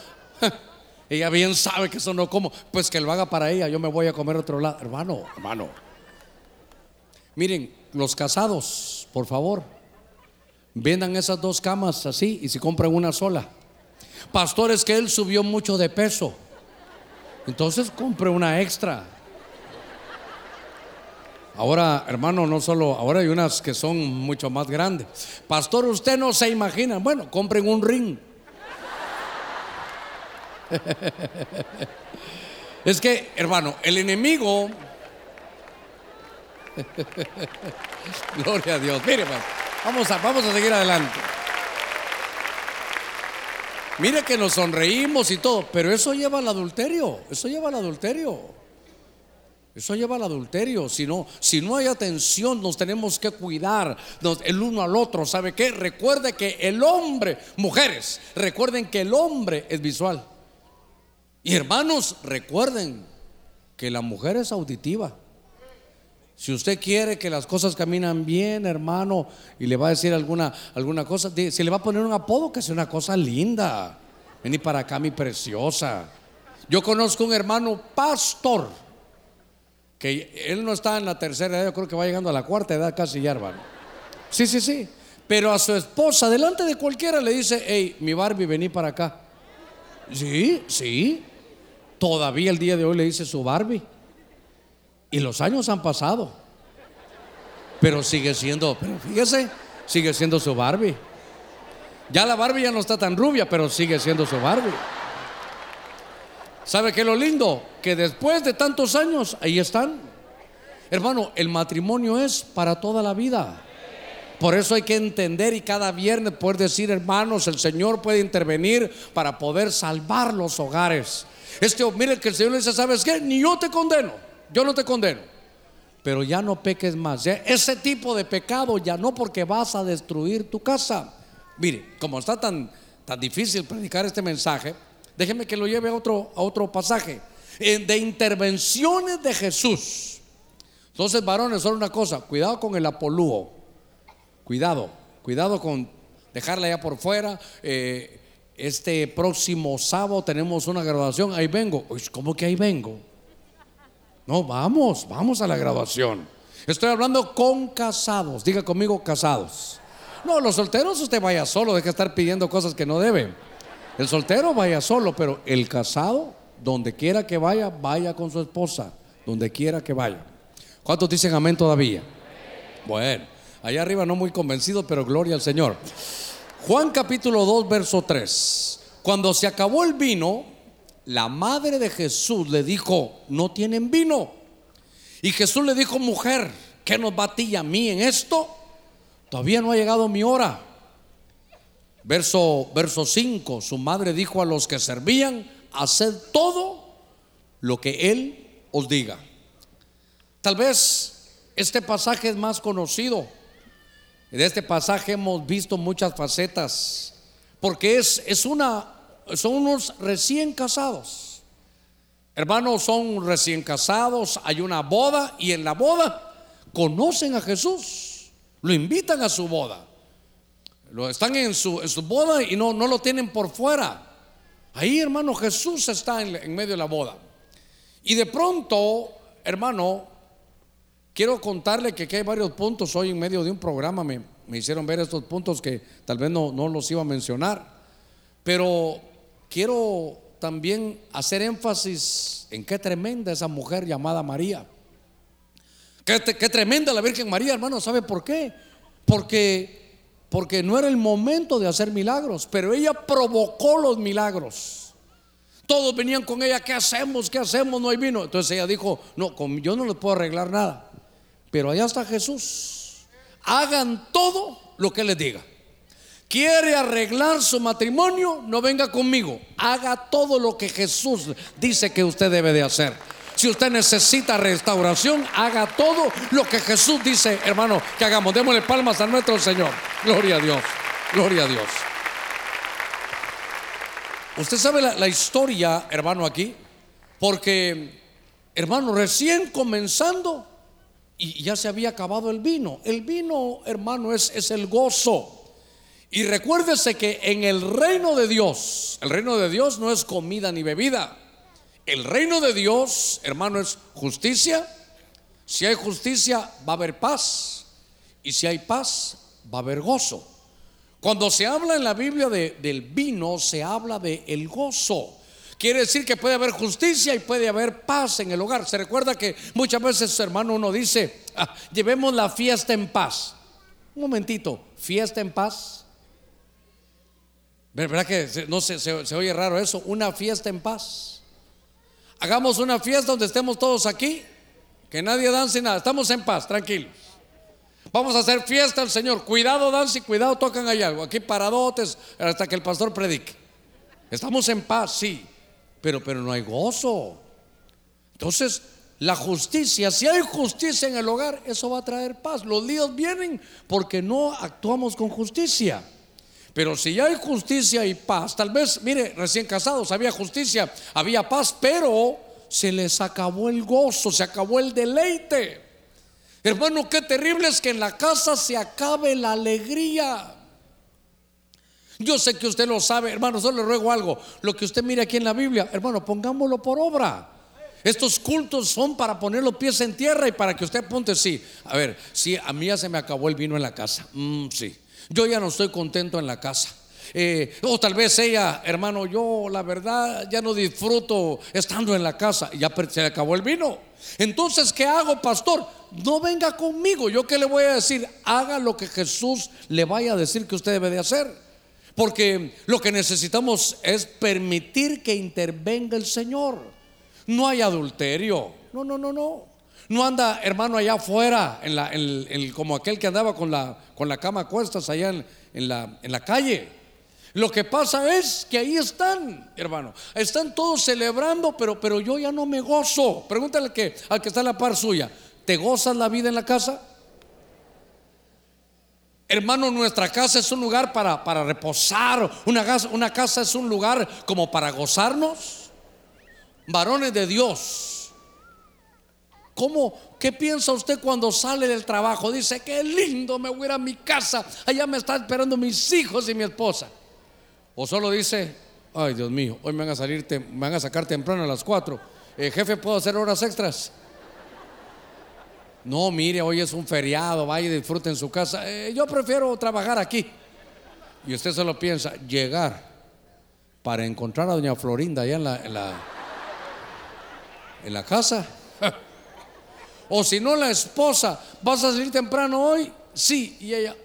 ella bien sabe que eso no como. Pues que lo haga para ella. Yo me voy a comer otro lado. Hermano, hermano. Miren, los casados, por favor, vendan esas dos camas así y si compran una sola. Pastores que él subió mucho de peso. Entonces compre una extra. Ahora, hermano, no solo, ahora hay unas que son mucho más grandes. Pastor, usted no se imagina. Bueno, compren un ring. es que, hermano, el enemigo. Gloria a Dios. Mire, vamos a, vamos a seguir adelante. Mire que nos sonreímos y todo, pero eso lleva al adulterio. Eso lleva al adulterio. Eso lleva al adulterio. Si no, si no hay atención, nos tenemos que cuidar el uno al otro. ¿Sabe qué? Recuerde que el hombre, mujeres, recuerden que el hombre es visual. Y hermanos, recuerden que la mujer es auditiva. Si usted quiere que las cosas caminan bien, hermano, y le va a decir alguna, alguna cosa, si le va a poner un apodo, que sea una cosa linda. Vení para acá, mi preciosa. Yo conozco un hermano pastor que él no está en la tercera edad, yo creo que va llegando a la cuarta edad casi ya, hermano. Sí, sí, sí. Pero a su esposa, delante de cualquiera, le dice, hey, mi Barbie, vení para acá. Sí, sí. Todavía el día de hoy le dice su Barbie. Y los años han pasado. Pero sigue siendo, pero fíjese, sigue siendo su Barbie. Ya la Barbie ya no está tan rubia, pero sigue siendo su Barbie. ¿Sabe qué es lo lindo? Que después de tantos años, ahí están. Hermano, el matrimonio es para toda la vida. Por eso hay que entender y cada viernes poder decir, hermanos, el Señor puede intervenir para poder salvar los hogares. Este, mire que el Señor le dice, ¿sabes qué? Ni yo te condeno, yo no te condeno. Pero ya no peques más. Ese tipo de pecado ya no porque vas a destruir tu casa. Mire, como está tan, tan difícil predicar este mensaje, déjeme que lo lleve a otro, a otro pasaje. De intervenciones de Jesús. Entonces, varones, solo una cosa, cuidado con el apolúo. Cuidado, cuidado con dejarla ya por fuera. Eh, este próximo sábado tenemos una graduación, ahí vengo. ¿Cómo que ahí vengo? No, vamos, vamos a la graduación. Estoy hablando con casados, diga conmigo casados. No, los solteros usted vaya solo, deja de estar pidiendo cosas que no debe. El soltero vaya solo, pero el casado, donde quiera que vaya, vaya con su esposa, donde quiera que vaya. ¿Cuántos dicen amén todavía? Bueno, allá arriba no muy convencido, pero gloria al Señor. Juan capítulo 2, verso 3. Cuando se acabó el vino, la madre de Jesús le dijo, no tienen vino. Y Jesús le dijo, mujer, ¿qué nos va a ti y a mí en esto? Todavía no ha llegado mi hora. Verso, verso 5, su madre dijo a los que servían, haced todo lo que él os diga. Tal vez este pasaje es más conocido en este pasaje hemos visto muchas facetas, porque es, es una, son unos recién casados. Hermanos, son recién casados, hay una boda y en la boda conocen a Jesús, lo invitan a su boda. Lo están en su, su boda y no, no lo tienen por fuera. Ahí, hermano, Jesús está en, en medio de la boda. Y de pronto, hermano, Quiero contarle que aquí hay varios puntos hoy en medio de un programa. Me, hicieron ver estos puntos que tal vez no, no los iba a mencionar. Pero quiero también hacer énfasis en qué tremenda esa mujer llamada María. Qué, qué, tremenda la Virgen María, hermano. ¿Sabe por qué? Porque, porque no era el momento de hacer milagros, pero ella provocó los milagros. Todos venían con ella, ¿qué hacemos? ¿Qué hacemos? No hay vino. Entonces ella dijo, no, yo no les puedo arreglar nada. Pero allá está Jesús. Hagan todo lo que les diga. Quiere arreglar su matrimonio, no venga conmigo. Haga todo lo que Jesús dice que usted debe de hacer. Si usted necesita restauración, haga todo lo que Jesús dice, hermano, que hagamos. Démosle palmas a nuestro Señor. Gloria a Dios. Gloria a Dios. Usted sabe la, la historia, hermano, aquí. Porque, hermano, recién comenzando, y ya se había acabado el vino. El vino, hermano, es, es el gozo. Y recuérdese que en el reino de Dios, el reino de Dios no es comida ni bebida. El reino de Dios, hermano, es justicia. Si hay justicia, va a haber paz. Y si hay paz, va a haber gozo. Cuando se habla en la Biblia de, del vino, se habla de el gozo. Quiere decir que puede haber justicia y puede haber paz en el hogar. Se recuerda que muchas veces, hermano, uno dice, ah, llevemos la fiesta en paz. Un momentito, fiesta en paz. ¿Verdad que no se, se, oye raro eso? Una fiesta en paz. Hagamos una fiesta donde estemos todos aquí, que nadie dance nada, estamos en paz, tranquilos. Vamos a hacer fiesta al Señor. Cuidado, danza y cuidado, tocan allá. Aquí paradotes hasta que el pastor predique. Estamos en paz, sí pero, pero no hay gozo. Entonces, la justicia, si hay justicia en el hogar, eso va a traer paz. Los líos vienen porque no actuamos con justicia. Pero si hay justicia y paz, tal vez, mire, recién casados, había justicia, había paz, pero se les acabó el gozo, se acabó el deleite. Hermano, qué terrible es que en la casa se acabe la alegría. Yo sé que usted lo sabe, hermano, solo le ruego algo. Lo que usted mire aquí en la Biblia, hermano, pongámoslo por obra. Estos cultos son para poner los pies en tierra y para que usted apunte, sí. A ver, sí, a mí ya se me acabó el vino en la casa. Mm, sí, yo ya no estoy contento en la casa. Eh, o tal vez ella, hermano, yo la verdad ya no disfruto estando en la casa, ya se acabó el vino. Entonces, ¿qué hago, pastor? No venga conmigo. ¿Yo qué le voy a decir? Haga lo que Jesús le vaya a decir que usted debe de hacer. Porque lo que necesitamos es permitir que intervenga el Señor. No hay adulterio. No, no, no, no. No anda, hermano, allá afuera, en la, como aquel que andaba con la, con la cama a cuestas allá en, la, en la calle. Lo que pasa es que ahí están, hermano. Están todos celebrando, pero, pero yo ya no me gozo. Pregúntale al que, al que está en la par suya. ¿Te gozas la vida en la casa? Hermano, nuestra casa es un lugar para, para reposar. Una casa, una casa es un lugar como para gozarnos. Varones de Dios. ¿Cómo? ¿Qué piensa usted cuando sale del trabajo? Dice, qué lindo, me voy a ir a mi casa. Allá me están esperando mis hijos y mi esposa. O solo dice, ay Dios mío, hoy me van a salir, me van a sacar temprano a las 4. Eh, jefe, ¿puedo hacer horas extras? No, mire, hoy es un feriado, vaya y disfrute en su casa. Eh, yo prefiero trabajar aquí. Y usted solo piensa, llegar para encontrar a doña Florinda allá en la, en la, en la casa. o si no, la esposa, ¿vas a salir temprano hoy? Sí, y ella,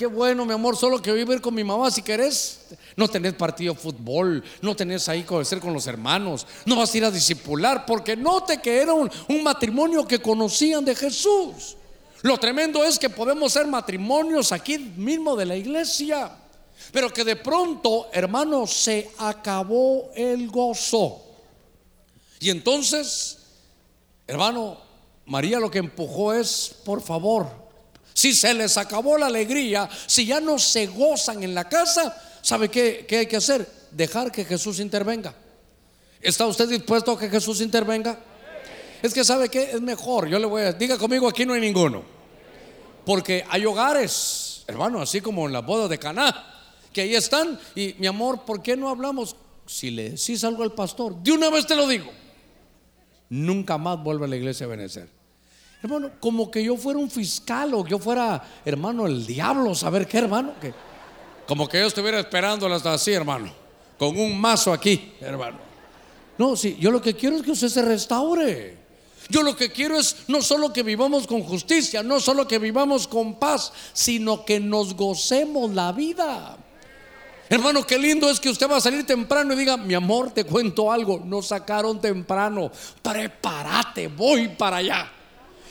Qué bueno, mi amor, solo que voy a ir con mi mamá si querés. No tenés partido de fútbol, no tenés ahí ser con los hermanos, no vas a ir a discipular, porque note que era un matrimonio que conocían de Jesús. Lo tremendo es que podemos ser matrimonios aquí mismo de la iglesia, pero que de pronto, hermano, se acabó el gozo. Y entonces, hermano, María lo que empujó es, por favor, si se les acabó la alegría, si ya no se gozan en la casa, ¿sabe qué, hay que hacer? Dejar que Jesús intervenga. ¿Está usted dispuesto a que Jesús intervenga? Es que sabe que es mejor. Yo le voy a diga conmigo, aquí no hay ninguno. Porque hay hogares, hermano, así como en la boda de Caná, que ahí están. Y mi amor, ¿por qué no hablamos? Si le decís algo al pastor, de una vez te lo digo. Nunca más vuelve a la iglesia a Benecer. Hermano, como que yo fuera un fiscal o yo fuera, hermano, el diablo, saber qué, hermano. Que, como que yo estuviera esperándolo hasta así, hermano, con un mazo aquí, hermano. No, sí, yo lo que quiero es que usted se restaure. Yo lo que quiero es no solo que vivamos con justicia, no solo que vivamos con paz, sino que nos gocemos la vida. Hermano, qué lindo es que usted va a salir temprano y diga, mi amor, te cuento algo, nos sacaron temprano, prepárate, voy para allá.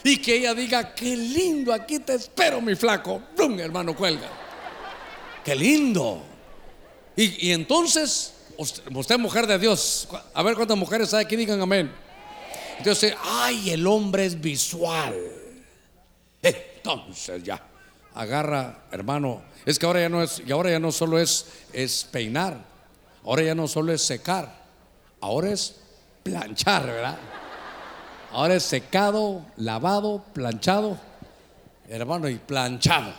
Y que ella diga, qué lindo, aquí te espero, mi flaco. ¡Bum! Hermano, cuelga. Qué lindo. Y, entonces, usted, mujer de Dios, a ver cuántas mujeres hay aquí, digan amén. Entonces, ay, el hombre es visual. Entonces ya, agarra, hermano, es que ahora ya no es, y ahora ya no solo es, es peinar, ahora ya no solo es secar, ahora es planchar, ¿verdad? Ahora es secado, lavado, planchado, hermano, y planchado.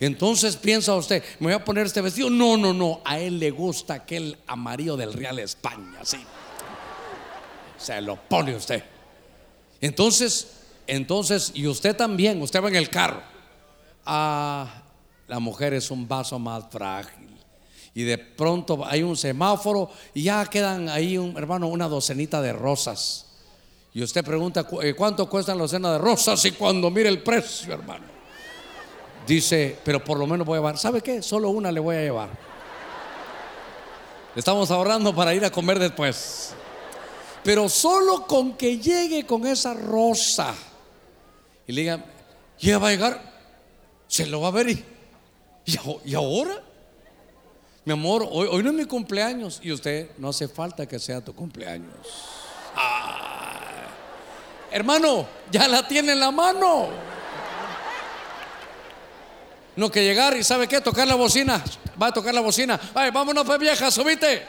Entonces piensa usted, me voy a poner este vestido. No, no, no, a él le gusta aquel amarillo del Real España, sí. Se lo pone usted. Entonces, entonces, y usted también, usted va en el carro. Ah, la mujer es un vaso más frágil. Y de pronto hay un semáforo y ya quedan ahí, un, hermano, una docenita de rosas. Y usted pregunta, eh, ¿cuánto cuesta la cena de rosas? Y cuando mire el precio, hermano, dice, pero por lo menos voy a llevar. ¿Sabe qué? Solo una le voy a llevar. Estamos ahorrando para ir a comer después. Pero solo con que llegue con esa rosa y le diga, ya va a llegar, se lo va a ver y, y ahora. Mi amor, hoy, no es mi cumpleaños y usted no hace falta que sea tu cumpleaños. Ah. Hermano, ya la tiene en la mano. No que llegar y sabe qué, tocar la bocina. Va a tocar la bocina. Ay, vámonos pues vieja, subite.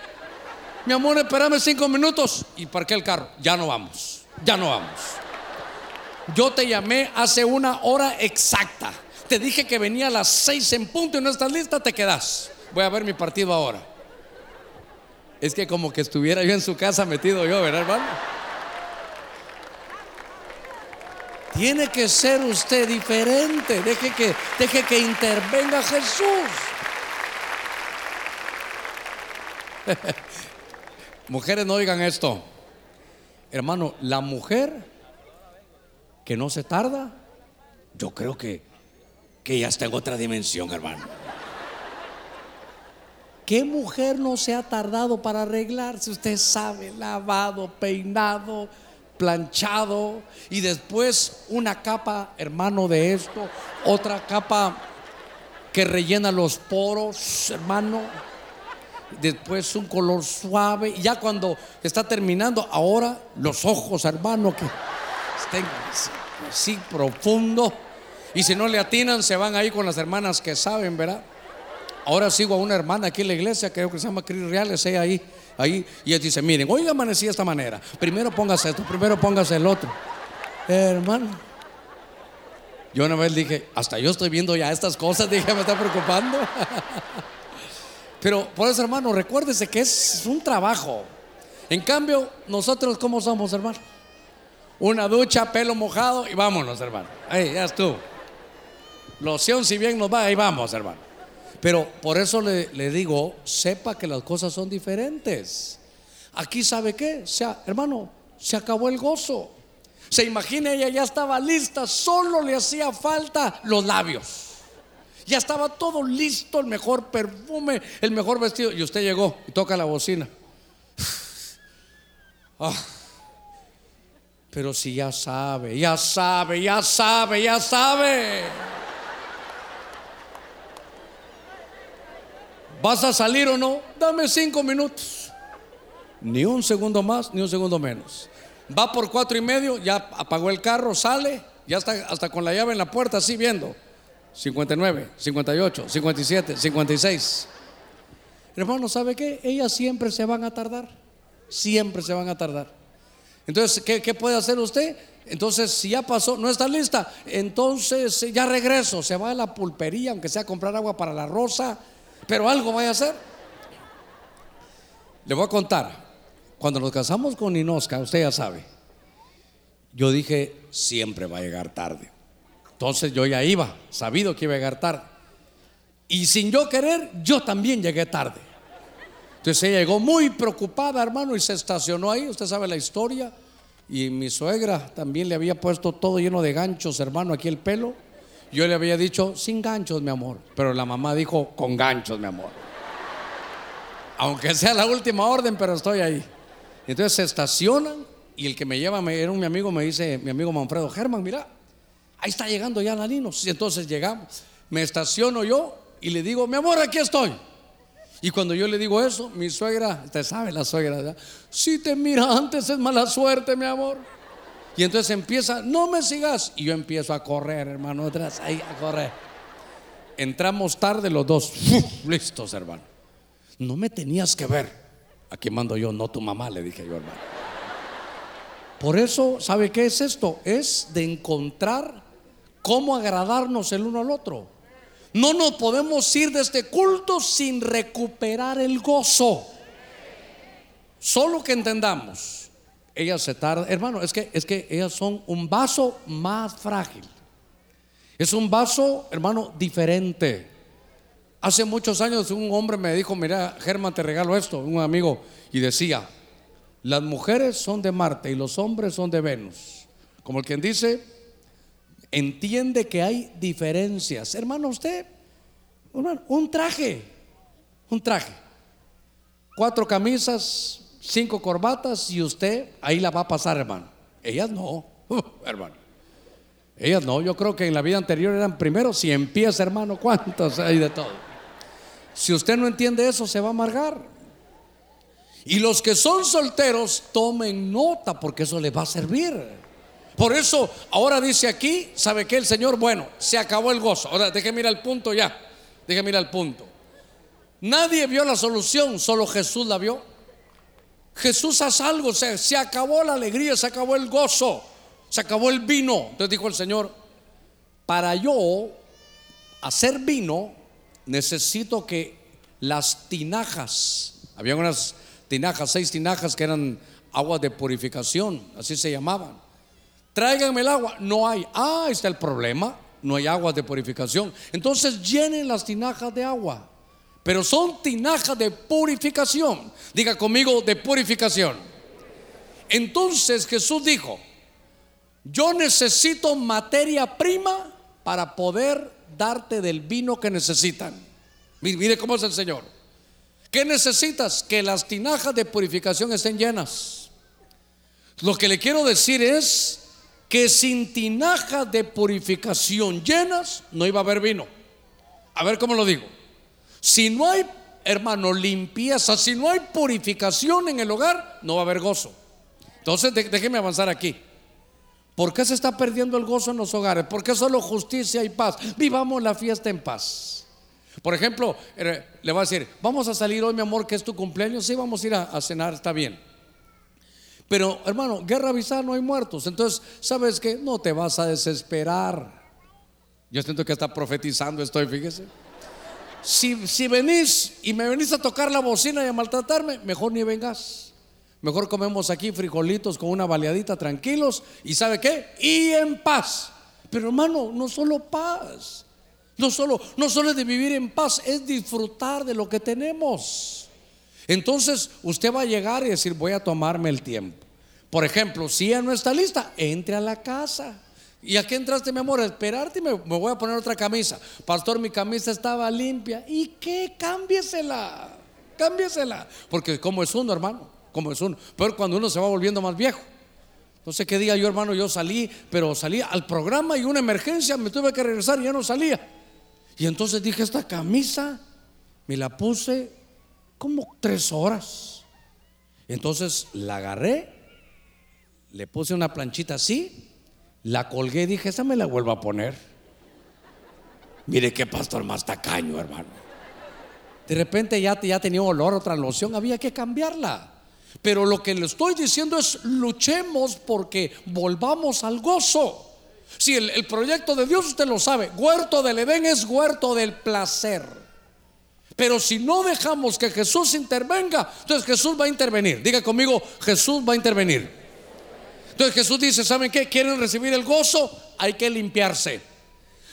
Mi amor, espérame cinco minutos y parqué el carro. Ya no vamos. Ya no vamos. Yo te llamé hace una hora exacta. Te dije que venía a las seis en punto y no estás lista, te quedas. Voy a ver mi partido ahora. Es que como que estuviera yo en su casa metido yo, ¿verdad, hermano? Tiene que ser usted diferente. Deje que, deje que intervenga Jesús. Mujeres, no oigan esto. Hermano, la mujer que no se tarda, yo creo que, que ya está en otra dimensión, hermano. ¿Qué mujer no se ha tardado para arreglarse? Usted sabe, lavado, peinado, planchado y después una capa, hermano, de esto, otra capa que rellena los poros, hermano. Después un color suave. Y ya cuando está terminando, ahora los ojos, hermano, que estén así profundo. Y si no le atinan, se van ahí con las hermanas que saben, ¿verdad? Ahora sigo a una hermana aquí en la iglesia, creo que se llama Cris Reales, ella ahí, ahí, y ella dice, miren, hoy amanecí de esta manera. Primero póngase esto, primero póngase el otro. hermano. Yo una vez dije, hasta yo estoy viendo ya estas cosas, dije, me está preocupando. Pero por eso, hermano, recuérdese que es un trabajo. En cambio, nosotros, ¿cómo somos, hermano? Una ducha, pelo mojado y vámonos, hermano. Ahí, ya estuvo. Loción, si bien nos va, ahí vamos, hermano. Pero por eso le, digo, sepa que las cosas son diferentes. Aquí sabe qué, o sea, hermano, se acabó el gozo. Se imagina, ella ya estaba lista, solo le hacía falta los labios. Ya estaba todo listo, el mejor perfume, el mejor vestido. Y usted llegó y toca la bocina. Ah. Pero si ya sabe, ya sabe, ya sabe, ya sabe. ¿Vas a salir o no? Dame cinco minutos. Ni un segundo más, ni un segundo menos. Va por cuatro y medio, ya apagó el carro, sale, ya está hasta con la llave en la puerta, así viendo. 59, 58, 57, 56. Hermano, ¿sabe qué? Ellas siempre se van a tardar. Siempre se van a tardar. Entonces, ¿qué, ¿qué, puede hacer usted? Entonces, si ya pasó, no está lista, entonces ya regreso. Se va a la pulpería, aunque sea a comprar agua para la rosa, pero algo vaya a hacer. Le voy a contar. Cuando nos casamos con Inosca, usted ya sabe, yo dije, siempre va a llegar tarde. Entonces yo ya iba, sabido que iba a llegar tarde. Y sin yo querer, yo también llegué tarde. Entonces ella llegó muy preocupada, hermano, y se estacionó ahí. Usted sabe la historia. Y mi suegra también le había puesto todo lleno de ganchos, hermano, aquí el pelo. Yo le había dicho, sin ganchos, mi amor. Pero la mamá dijo, con ganchos, mi amor. Aunque sea la última orden, pero estoy ahí. Entonces se estacionan y el que me lleva, era un mi amigo, me dice, mi amigo Manfredo, Germán, mira, Ahí está llegando ya Laninos. Y entonces llegamos. Me estaciono yo y le digo, mi amor, aquí estoy. Y cuando yo le digo eso, mi suegra, usted sabe la suegra. Si te mira antes es mala suerte, mi amor. Y entonces empieza, no me sigas. Y yo empiezo a correr, hermano, atrás, ahí a correr. Entramos tarde los dos, listos, hermano. No me tenías que ver. Aquí mando yo, no tu mamá, le dije yo, hermano. Por eso, ¿sabe qué es esto? Es de encontrar cómo agradarnos el uno al otro. No nos podemos ir de este culto sin recuperar el gozo. Solo que entendamos, ellas se tardan, hermano, es que es que ellas son un vaso más frágil. Es un vaso, hermano, diferente. Hace muchos años un hombre me dijo, mira, Germán, te regalo esto, un amigo, y decía, las mujeres son de Marte y los hombres son de Venus. Como el quien dice, entiende que hay diferencias. Hermano, usted, un traje, un traje, cuatro camisas, cinco corbatas y usted ahí la va a pasar, hermano. Ellas no, hermano. Ellas no, yo creo que en la vida anterior eran primero en pies, hermano, cuántos hay de todo. Si usted no entiende eso, se va a amargar. Y los que son solteros, tomen nota porque eso les va a servir. Por eso ahora dice aquí, ¿sabe qué? El Señor, bueno, se acabó el gozo. Ahora déjeme mirar el punto ya. Déjeme mirar el punto. Nadie vio la solución, solo Jesús la vio. Jesús hace algo, se, se acabó la alegría, se acabó el gozo, se acabó el vino. Entonces dijo el Señor, para yo hacer vino, necesito que las tinajas, había unas tinajas, seis tinajas que eran aguas de purificación, así se llamaban tráiganme el agua. No hay. Ah, está el problema. No hay agua de purificación. Entonces llenen las tinajas de agua. Pero son tinajas de purificación. Diga conmigo de purificación. Entonces Jesús dijo, yo necesito materia prima para poder darte del vino que necesitan. Mire, cómo es el Señor. ¿Qué necesitas? Que las tinajas de purificación estén llenas. Lo que le quiero decir es que sin tinajas de purificación llenas no iba a haber vino. A ver cómo lo digo. Si no hay, hermano, limpieza, si no hay purificación en el hogar, no va a haber gozo. Entonces, déjeme avanzar aquí. ¿Por qué se está perdiendo el gozo en los hogares? ¿Por qué solo justicia y paz? Vivamos la fiesta en paz. Por ejemplo, eh, le va a decir, vamos a salir hoy, mi amor, que es tu cumpleaños. Sí, vamos a ir a, cenar, está bien. Pero, hermano, guerra avisada, no hay muertos. Entonces, ¿sabes qué? No te vas a desesperar. Yo siento que está profetizando estoy, fíjese. Si, si venís y me venís a tocar la bocina y a maltratarme, mejor ni vengas. Mejor comemos aquí frijolitos con una baleadita tranquilos y ¿sabe qué? Y en paz. Pero hermano, no solo paz. No solo, no solo es de vivir en paz, es disfrutar de lo que tenemos. Entonces usted va a llegar y decir, voy a tomarme el tiempo. Por ejemplo, si ya no está lista, entre a la casa. ¿Y a qué entraste, mi amor? A esperarte y me, voy a poner otra camisa. Pastor, mi camisa estaba limpia. ¿Y qué? Cámbiesela. Cámbiesela. Porque como es uno, hermano. Como es uno. Pero cuando uno se va volviendo más viejo. No sé qué día yo, hermano, yo salí, pero salí al programa y una emergencia, me tuve que regresar y ya no salía. Y entonces dije, esta camisa me la puse como tres horas. Entonces la agarré, le puse una planchita así, la colgué y dije, esa me la vuelvo a poner. Mire qué pastor más tacaño, hermano. De repente ya, ya tenía olor, otra loción, había que cambiarla. Pero lo que le estoy diciendo es luchemos porque volvamos al gozo. Si el, proyecto de Dios usted lo sabe, huerto del Edén es huerto del placer. Pero si no dejamos que Jesús intervenga, entonces Jesús va a intervenir. Diga conmigo, Jesús va a intervenir. Entonces Jesús dice, ¿saben qué? ¿Quieren recibir el gozo? Hay que limpiarse.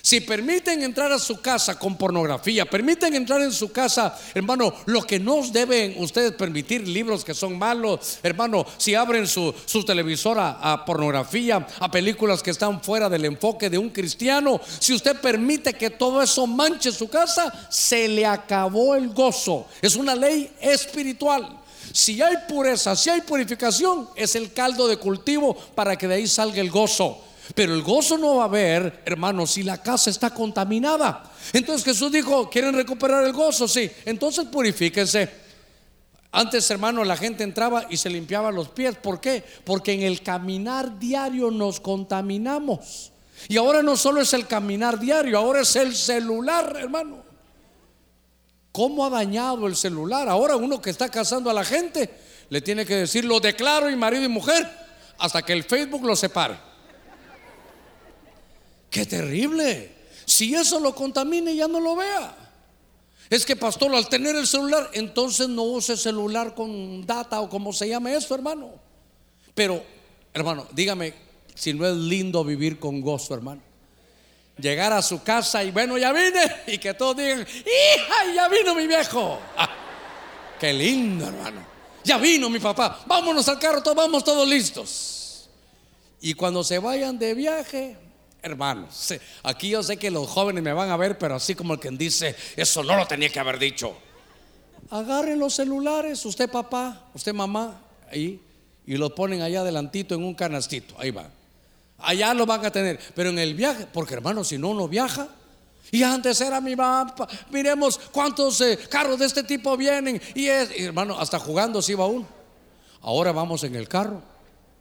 Si permiten entrar a su casa con pornografía, permiten entrar en su casa, hermano, lo que no deben ustedes permitir, libros que son malos, hermano, si abren su, su televisora a pornografía, a películas que están fuera del enfoque de un cristiano, si usted permite que todo eso manche su casa, se le acabó el gozo. Es una ley espiritual. Si hay pureza, si hay purificación, es el caldo de cultivo para que de ahí salga el gozo. Pero el gozo no va a haber, hermanos, si la casa está contaminada. Entonces Jesús dijo, ¿quieren recuperar el gozo? Sí, entonces purifíquense. Antes, hermano, la gente entraba y se limpiaba los pies. ¿Por qué? Porque en el caminar diario nos contaminamos. Y ahora no solo es el caminar diario, ahora es el celular, hermano. ¿Cómo ha dañado el celular? Ahora uno que está casando a la gente le tiene que decir, lo declaro y marido y mujer, hasta que el Facebook lo separe. Qué terrible. Si eso lo contamine, ya no lo vea. Es que, pastor, al tener el celular, entonces no use celular con data o como se llame eso, hermano. Pero, hermano, dígame si no es lindo vivir con gozo, hermano. Llegar a su casa y bueno, ya vine. Y que todos digan, hija, ya vino mi viejo. Ah, qué lindo, hermano. Ya vino mi papá. Vámonos al carro, todos vamos todos listos. Y cuando se vayan de viaje, hermanos. Aquí yo sé que los jóvenes me van a ver, pero así como el quien dice, eso no lo tenía que haber dicho. Agarren los celulares, usted papá, usted mamá, ahí, y lo ponen allá adelantito en un canastito, ahí va. Allá lo van a tener, pero en el viaje, porque hermano, si no uno viaja, y antes era mi mamá, miremos cuántos eh, carros de este tipo vienen, y es, hermano, hasta jugando si va uno. Ahora vamos en el carro,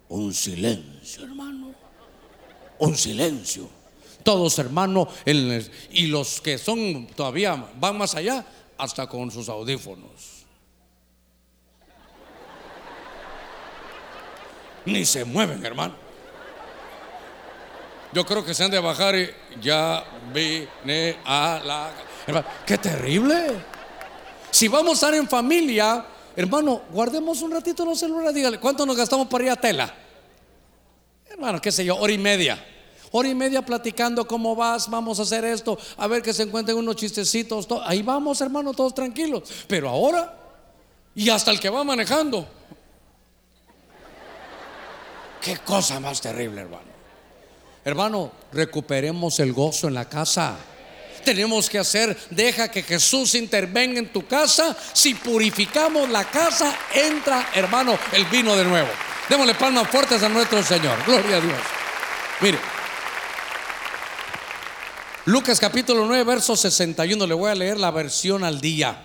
un silencio, hermano un silencio. Todos hermanos, y los que son todavía van más allá, hasta con sus audífonos. Ni se mueven, hermano. Yo creo que se han de bajar y ya vine a la... ¡Qué terrible! Si vamos a estar en familia, hermano, guardemos un ratito los celulares. Dígale, ¿cuánto nos gastamos para ir a tela? Hermano, qué sé yo, hora y media. Hora y media platicando cómo vas, vamos a hacer esto, a ver que se encuentren unos chistecitos. Ahí vamos, hermano, todos tranquilos. Pero ahora, y hasta el que va manejando. Qué cosa más terrible, hermano. Hermano, recuperemos el gozo en la casa tenemos que hacer? Deja que Jesús intervenga en tu casa. Si purificamos la casa, entra, hermano, el vino de nuevo. Démosle palmas fuertes a nuestro Señor. Gloria a Dios. Mire, Lucas capítulo 9, verso 61, le voy a leer la versión al día.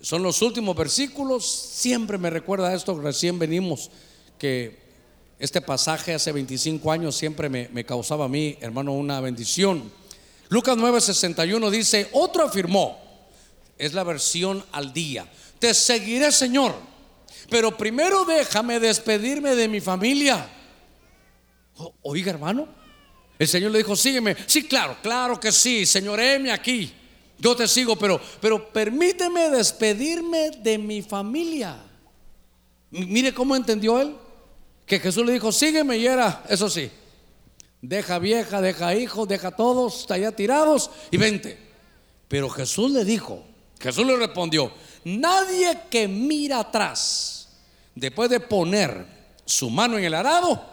Son los últimos versículos, siempre me recuerda esto, recién venimos, que este pasaje hace 25 años siempre me, causaba a mí, hermano, una bendición. Lucas 9, 61 dice, otro afirmó, es la versión al día, te seguiré Señor, pero primero déjame despedirme de mi familia. Oiga hermano, el Señor le dijo, sígueme. Sí, claro, claro que sí, Señor, heme aquí. Yo te sigo, pero, pero permíteme despedirme de mi familia. Mire cómo entendió él. Que Jesús le dijo, sígueme y era, eso sí, deja vieja, deja hijos, deja todos allá tirados y vente. Pero Jesús le dijo, Jesús le respondió, nadie que mira atrás, después de poner su mano en el arado,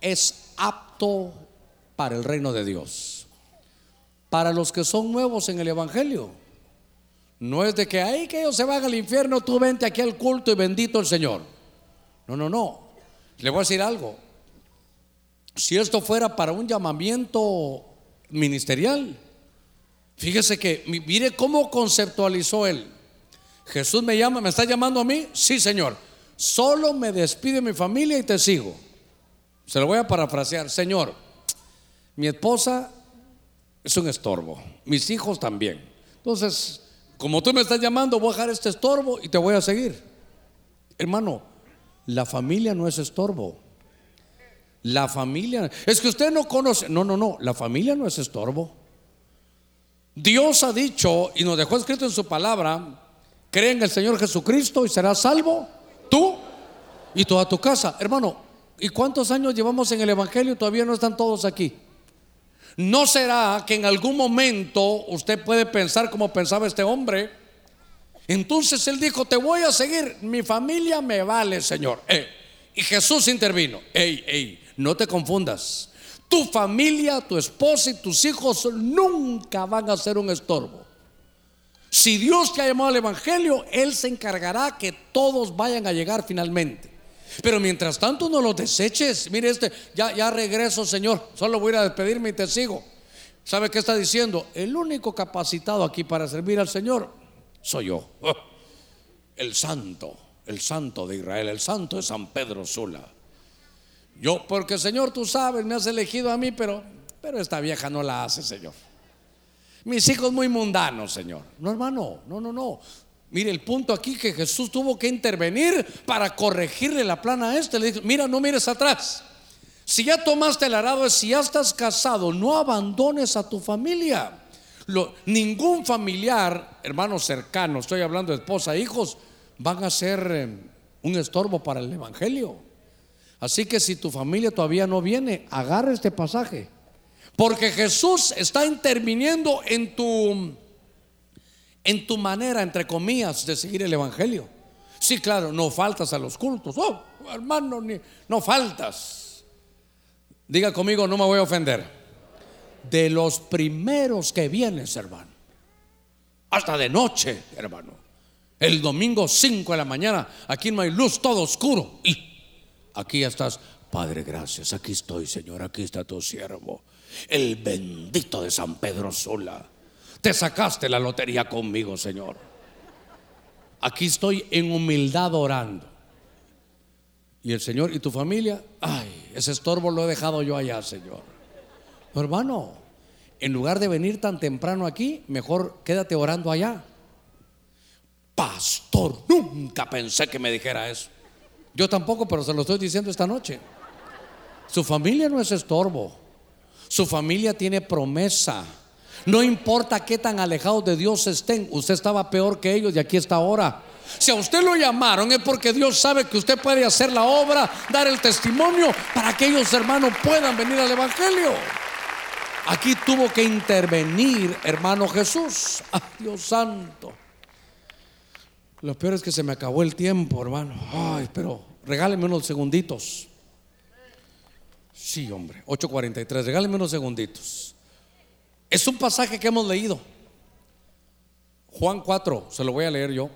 es apto para el reino de Dios. Para los que son nuevos en el Evangelio. No es de que ahí que ellos se van al infierno, tú vente aquí al culto y bendito el Señor. No, no, no. Le voy a decir algo. Si esto fuera para un llamamiento ministerial, fíjese que mire cómo conceptualizó él. Jesús me llama, ¿me está llamando a mí? Sí, Señor. Solo me despide mi familia y te sigo. Se lo voy a parafrasear. Señor, mi esposa es un estorbo, mis hijos también. Entonces, como tú me estás llamando, voy a dejar este estorbo y te voy a seguir. Hermano, la familia no es estorbo. La familia, es que usted no conoce, no, no, no, la familia no es estorbo. Dios ha dicho y nos dejó escrito en su palabra, cree en el Señor Jesucristo y serás salvo, tú y toda tu casa. Hermano, ¿y cuántos años llevamos en el Evangelio? Todavía no están todos aquí. ¿No será que en algún momento usted puede pensar como pensaba este hombre? Entonces él dijo, te voy a seguir, mi familia me vale, Señor. Eh, y Jesús intervino, ey, ey, no te confundas. Tu familia, tu esposa y tus hijos nunca van a ser un estorbo. Si Dios te ha llamado al Evangelio, Él se encargará que todos vayan a llegar finalmente. Pero mientras tanto no lo deseches. Mire este, ya, ya regreso, Señor. Solo voy a a despedirme y te sigo. ¿Sabe qué está diciendo? El único capacitado aquí para servir al Señor soy yo. El santo, el santo de Israel, el santo de San Pedro Sula. Yo, porque Señor, tú sabes, me has elegido a mí, pero, pero esta vieja no la hace, Señor. Mis hijos muy mundanos, Señor. No, hermano, no, no, no. Mire el punto aquí que Jesús tuvo que intervenir para corregirle la plana a este. Le dijo, mira, no mires atrás. Si ya tomaste el arado, si ya estás casado, no abandones a tu familia. Ningún familiar, hermano cercano, estoy hablando de esposa, hijos, van a ser eh, un estorbo para el Evangelio. Así que si tu familia todavía no viene, agarra este pasaje. Porque Jesús está interviniendo en tu en tu manera, entre comillas, de seguir el Evangelio. Sí, claro, no faltas a los cultos. Oh, hermano, no faltas. Diga conmigo, no me voy a ofender. De los primeros que vienes, hermano. Hasta de noche, hermano. El domingo 5 de la mañana, aquí no hay luz, todo oscuro. Y aquí estás, Padre, gracias. Aquí estoy, Señor. Aquí está tu siervo. El bendito de San Pedro Sola. Te sacaste la lotería conmigo, Señor. Aquí estoy en humildad orando. Y el Señor y tu familia, ay, ese estorbo lo he dejado yo allá, Señor. Hermano, en lugar de venir tan temprano aquí, mejor quédate orando allá. Pastor, nunca pensé que me dijera eso. Yo tampoco, pero se lo estoy diciendo esta noche. Su familia no es estorbo. Su familia tiene promesa. No importa qué tan alejados de Dios estén, usted estaba peor que ellos y aquí está ahora. Si a usted lo llamaron es porque Dios sabe que usted puede hacer la obra, dar el testimonio para que ellos hermanos puedan venir al Evangelio. Aquí tuvo que intervenir hermano Jesús. Dios santo. Lo peor es que se me acabó el tiempo, hermano. Ay, pero regáleme unos segunditos. Sí, hombre, 8.43, regáleme unos segunditos. Es un pasaje que hemos leído. Juan 4, se lo voy a leer yo.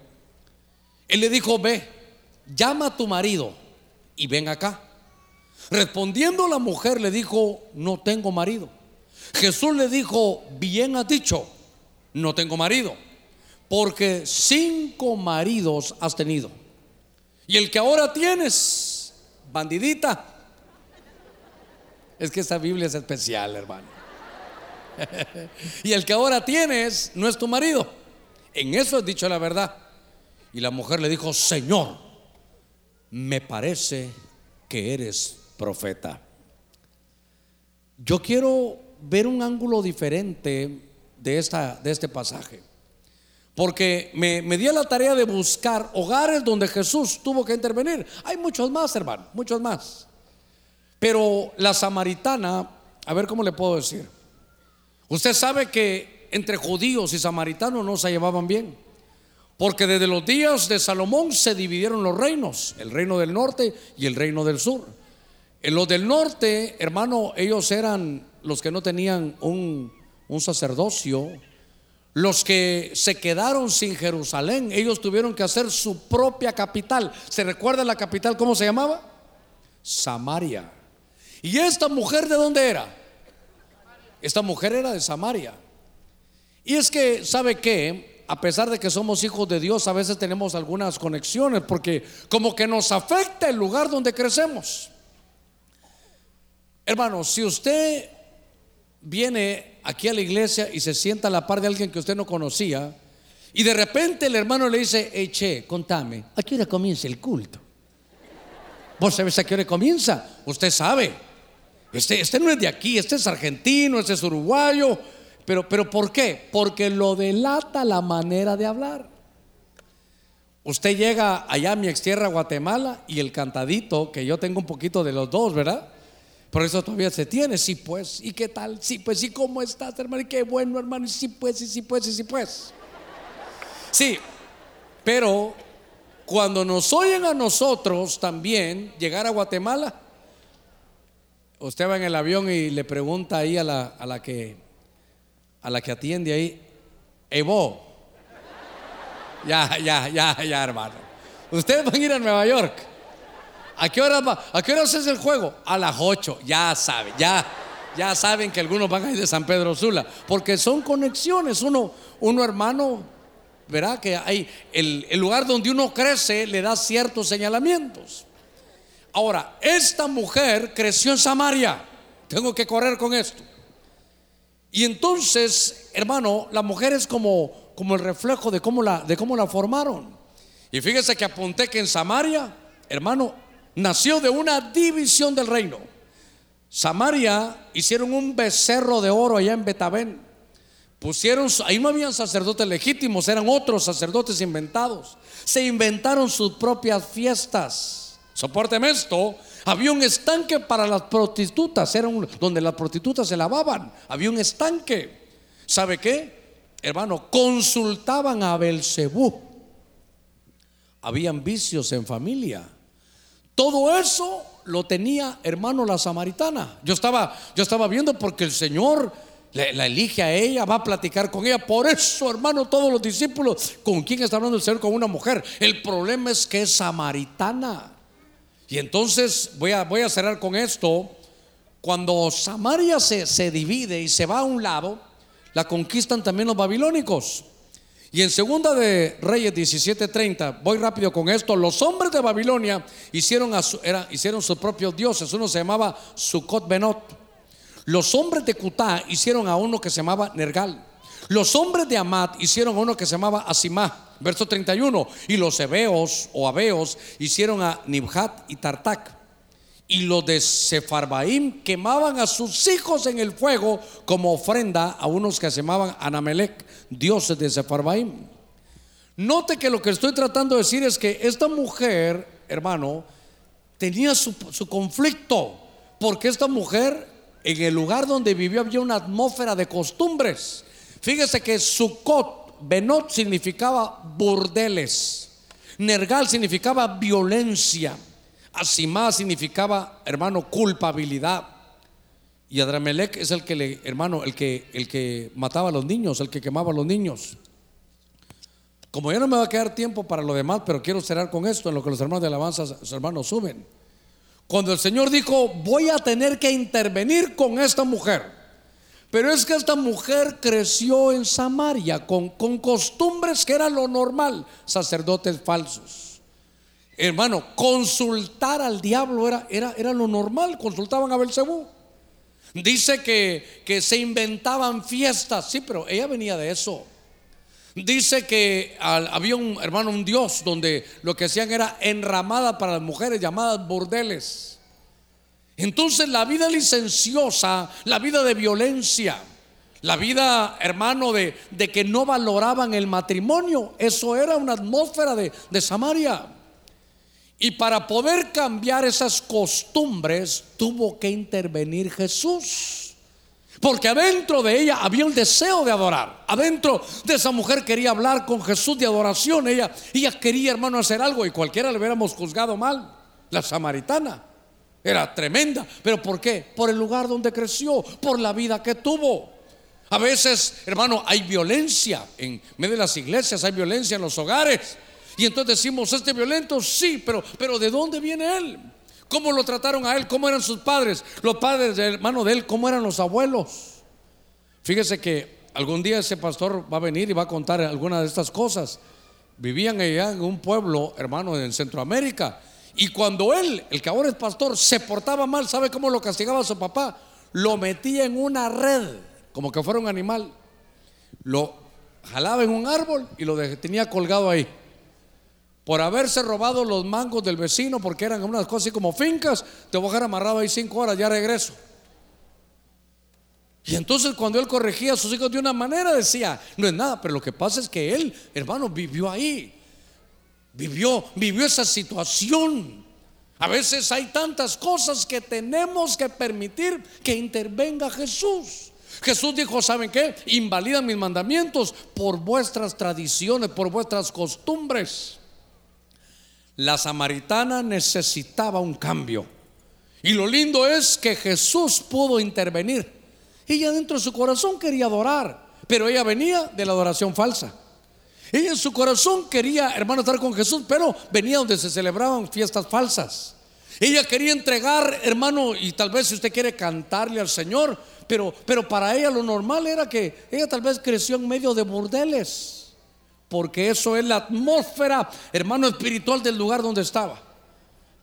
Él le dijo, ve, llama a tu marido y ven acá. Respondiendo la mujer le dijo, no tengo marido. Jesús le dijo, bien has dicho, no tengo marido, porque cinco maridos has tenido. Y el que ahora tienes, bandidita, es que esta Biblia es especial, hermano. y el que ahora tienes no es tu marido. En eso has dicho la verdad. Y la mujer le dijo, Señor, me parece que eres profeta. Yo quiero ver un ángulo diferente de, esta, de este pasaje. Porque me, me di la tarea de buscar hogares donde Jesús tuvo que intervenir. Hay muchos más, hermano, muchos más. Pero la samaritana, a ver cómo le puedo decir. Usted sabe que entre judíos y samaritanos no se llevaban bien. Porque desde los días de Salomón se dividieron los reinos, el reino del norte y el reino del sur. En los del norte, hermano, ellos eran los que no tenían un, un sacerdocio, los que se quedaron sin Jerusalén, ellos tuvieron que hacer su propia capital. ¿Se recuerda la capital cómo se llamaba? Samaria. ¿Y esta mujer de dónde era? Esta mujer era de Samaria. Y es que, ¿sabe qué? a pesar de que somos hijos de Dios, a veces tenemos algunas conexiones porque como que nos afecta el lugar donde crecemos. Hermano, si usted viene aquí a la iglesia y se sienta a la par de alguien que usted no conocía, y de repente el hermano le dice, hey, che, contame, ¿a qué hora comienza el culto? ¿Vos sabés a qué hora comienza? Usted sabe. Este, este no es de aquí, este es argentino, este es uruguayo, pero, pero ¿por qué? Porque lo delata la manera de hablar. Usted llega allá a mi ex tierra, Guatemala, y el cantadito, que yo tengo un poquito de los dos, ¿verdad? Por eso todavía se tiene, sí pues, ¿y qué tal? Sí pues, ¿y cómo estás, hermano? Y qué bueno, hermano, sí pues, y sí pues, y sí pues. Sí, pero cuando nos oyen a nosotros también llegar a Guatemala, usted va en el avión y le pregunta ahí a la, a la que a la que atiende ahí, Evo. Ya, ya, ya, ya, hermano. Ustedes van a ir a Nueva York. ¿A qué hora va? ¿A qué hora es el juego? A las 8. Ya saben, ya, ya saben que algunos van a ir de San Pedro Sula. Porque son conexiones. Uno, uno hermano, verá que hay el, el lugar donde uno crece le da ciertos señalamientos. Ahora, esta mujer creció en Samaria. Tengo que correr con esto. Y entonces, hermano, la mujer es como, como el reflejo de cómo, la, de cómo la formaron. Y fíjese que apunté que en Samaria, hermano, nació de una división del reino. Samaria hicieron un becerro de oro allá en Betabén. Pusieron, ahí no habían sacerdotes legítimos, eran otros sacerdotes inventados. Se inventaron sus propias fiestas. Soporteme esto. Había un estanque para las prostitutas, era donde las prostitutas se lavaban. Había un estanque. ¿Sabe qué? Hermano, consultaban a Belcebú. Habían vicios en familia. Todo eso lo tenía, hermano, la samaritana. Yo estaba, yo estaba viendo porque el Señor la elige a ella, va a platicar con ella. Por eso, hermano, todos los discípulos, ¿con quién está hablando el Señor? Con una mujer. El problema es que es samaritana. Y entonces voy a, voy a cerrar con esto. Cuando Samaria se, se divide y se va a un lado, la conquistan también los babilónicos. Y en segunda de Reyes 17:30, voy rápido con esto, los hombres de Babilonia hicieron, a era, hicieron sus propios dioses, uno se llamaba Sucot Benot. Los hombres de Cutá hicieron a uno que se llamaba Nergal. Los hombres de Amat hicieron a uno que se llamaba Asimá. Verso 31. Y los hebeos o abeos hicieron a Nibhat y Tartak. Y los de Sefarbaim quemaban a sus hijos en el fuego como ofrenda a unos que se llamaban Anamelech, dioses de Sefarbaim. Note que lo que estoy tratando de decir es que esta mujer, hermano, tenía su, su conflicto, porque esta mujer en el lugar donde vivió había una atmósfera de costumbres. Fíjese que Sukkot Benot significaba burdeles. Nergal significaba violencia. Asimá significaba, hermano, culpabilidad. Y Adramelech es el que le, hermano, el que, el que mataba a los niños, el que quemaba a los niños. Como ya no me va a quedar tiempo para lo demás, pero quiero cerrar con esto, en lo que los hermanos de alabanza, los hermanos suben. Cuando el Señor dijo, voy a tener que intervenir con esta mujer, Pero es que esta mujer creció en Samaria con, con costumbres que era lo normal, sacerdotes falsos. Hermano, consultar al diablo era, era, era lo normal, consultaban a Belcebú. Dice que, que se inventaban fiestas, sí, pero ella venía de eso. Dice que había un hermano, un dios, donde lo que hacían era enramada para las mujeres llamadas bordeles. Entonces la vida licenciosa, la vida de violencia, la vida, hermano, de, de que no valoraban el matrimonio, eso era una atmósfera de, de Samaria. Y para poder cambiar esas costumbres tuvo que intervenir Jesús. Porque adentro de ella había un deseo de adorar. Adentro de esa mujer quería hablar con Jesús de adoración. Ella, ella quería, hermano, hacer algo y cualquiera le hubiéramos juzgado mal. La samaritana. Era tremenda. ¿Pero por qué? Por el lugar donde creció, por la vida que tuvo. A veces, hermano, hay violencia en medio de las iglesias, hay violencia en los hogares. Y entonces decimos, ¿este violento? Sí, pero, pero ¿de dónde viene él? ¿Cómo lo trataron a él? ¿Cómo eran sus padres? Los padres del hermano de él, ¿cómo eran los abuelos? Fíjese que algún día ese pastor va a venir y va a contar algunas de estas cosas. Vivían allá en un pueblo, hermano, en Centroamérica. Y cuando él, el que ahora es pastor, se portaba mal, ¿sabe cómo lo castigaba su papá? Lo metía en una red, como que fuera un animal. Lo jalaba en un árbol y lo tenía colgado ahí. Por haberse robado los mangos del vecino, porque eran unas cosas así como fincas, te voy a dejar amarrado ahí cinco horas, ya regreso. Y entonces cuando él corregía a sus hijos de una manera, decía, no es nada, pero lo que pasa es que él, hermano, vivió ahí. Vivió, vivió esa situación. A veces hay tantas cosas que tenemos que permitir que intervenga Jesús. Jesús dijo, ¿saben qué? Invalidan mis mandamientos por vuestras tradiciones, por vuestras costumbres. La samaritana necesitaba un cambio. Y lo lindo es que Jesús pudo intervenir. Ella dentro de su corazón quería adorar, pero ella venía de la adoración falsa. Ella en su corazón quería, hermano, estar con Jesús, pero venía donde se celebraban fiestas falsas. Ella quería entregar, hermano, y tal vez si usted quiere cantarle al Señor, pero, pero para ella lo normal era que ella tal vez creció en medio de burdeles, porque eso es la atmósfera, hermano, espiritual del lugar donde estaba.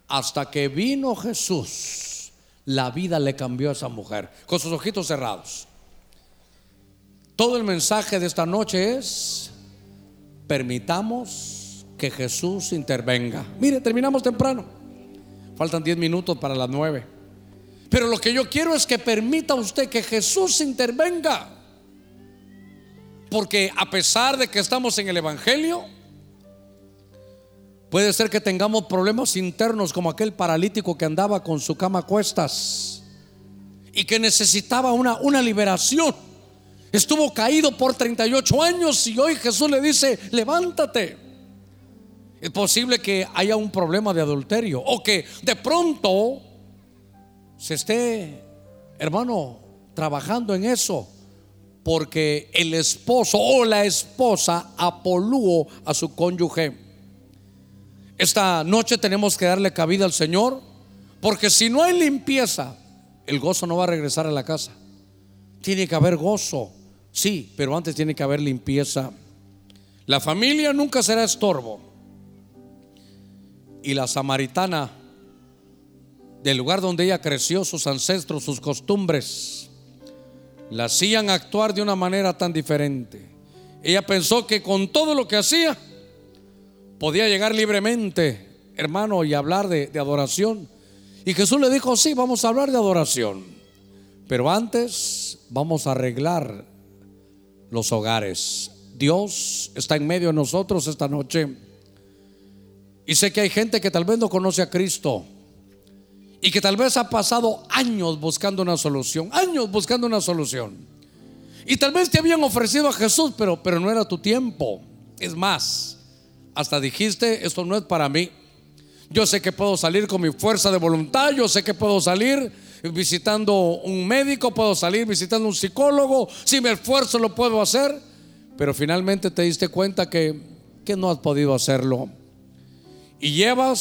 Hasta que vino Jesús, la vida le cambió a esa mujer, con sus ojitos cerrados. Todo el mensaje de esta noche es, permitamos que Jesús intervenga. Mire, terminamos temprano. Faltan 10 minutos para las 9. Pero lo que yo quiero es que permita usted que Jesús intervenga. Porque a pesar de que estamos en el Evangelio, puede ser que tengamos problemas internos como aquel paralítico que andaba con su cama a cuestas y que necesitaba una, una liberación. Estuvo caído por 38 años y hoy Jesús le dice, levántate. Es posible que haya un problema de adulterio o que de pronto se esté, hermano, trabajando en eso porque el esposo o la esposa apolúo a su cónyuge. Esta noche tenemos que darle cabida al Señor porque si no hay limpieza, el gozo no va a regresar a la casa. Tiene que haber gozo. Sí, pero antes tiene que haber limpieza. La familia nunca será estorbo. Y la samaritana, del lugar donde ella creció, sus ancestros, sus costumbres, la hacían actuar de una manera tan diferente. Ella pensó que con todo lo que hacía, podía llegar libremente, hermano, y hablar de, adoración. Y Jesús le dijo, sí, vamos a hablar de adoración. Pero antes vamos a arreglar los hogares. Dios está en medio de nosotros esta noche. Y sé que hay gente que tal vez no conoce a Cristo y que tal vez ha pasado años buscando una solución, años buscando una solución. Y tal vez te habían ofrecido a Jesús, pero, pero no era tu tiempo. Es más, hasta dijiste, esto no es para mí. Yo sé que puedo salir con mi fuerza de voluntad, yo sé que puedo salir visitando un médico, puedo salir visitando un psicólogo, si me esfuerzo lo puedo hacer, pero finalmente te diste cuenta que, que no has podido hacerlo. Y llevas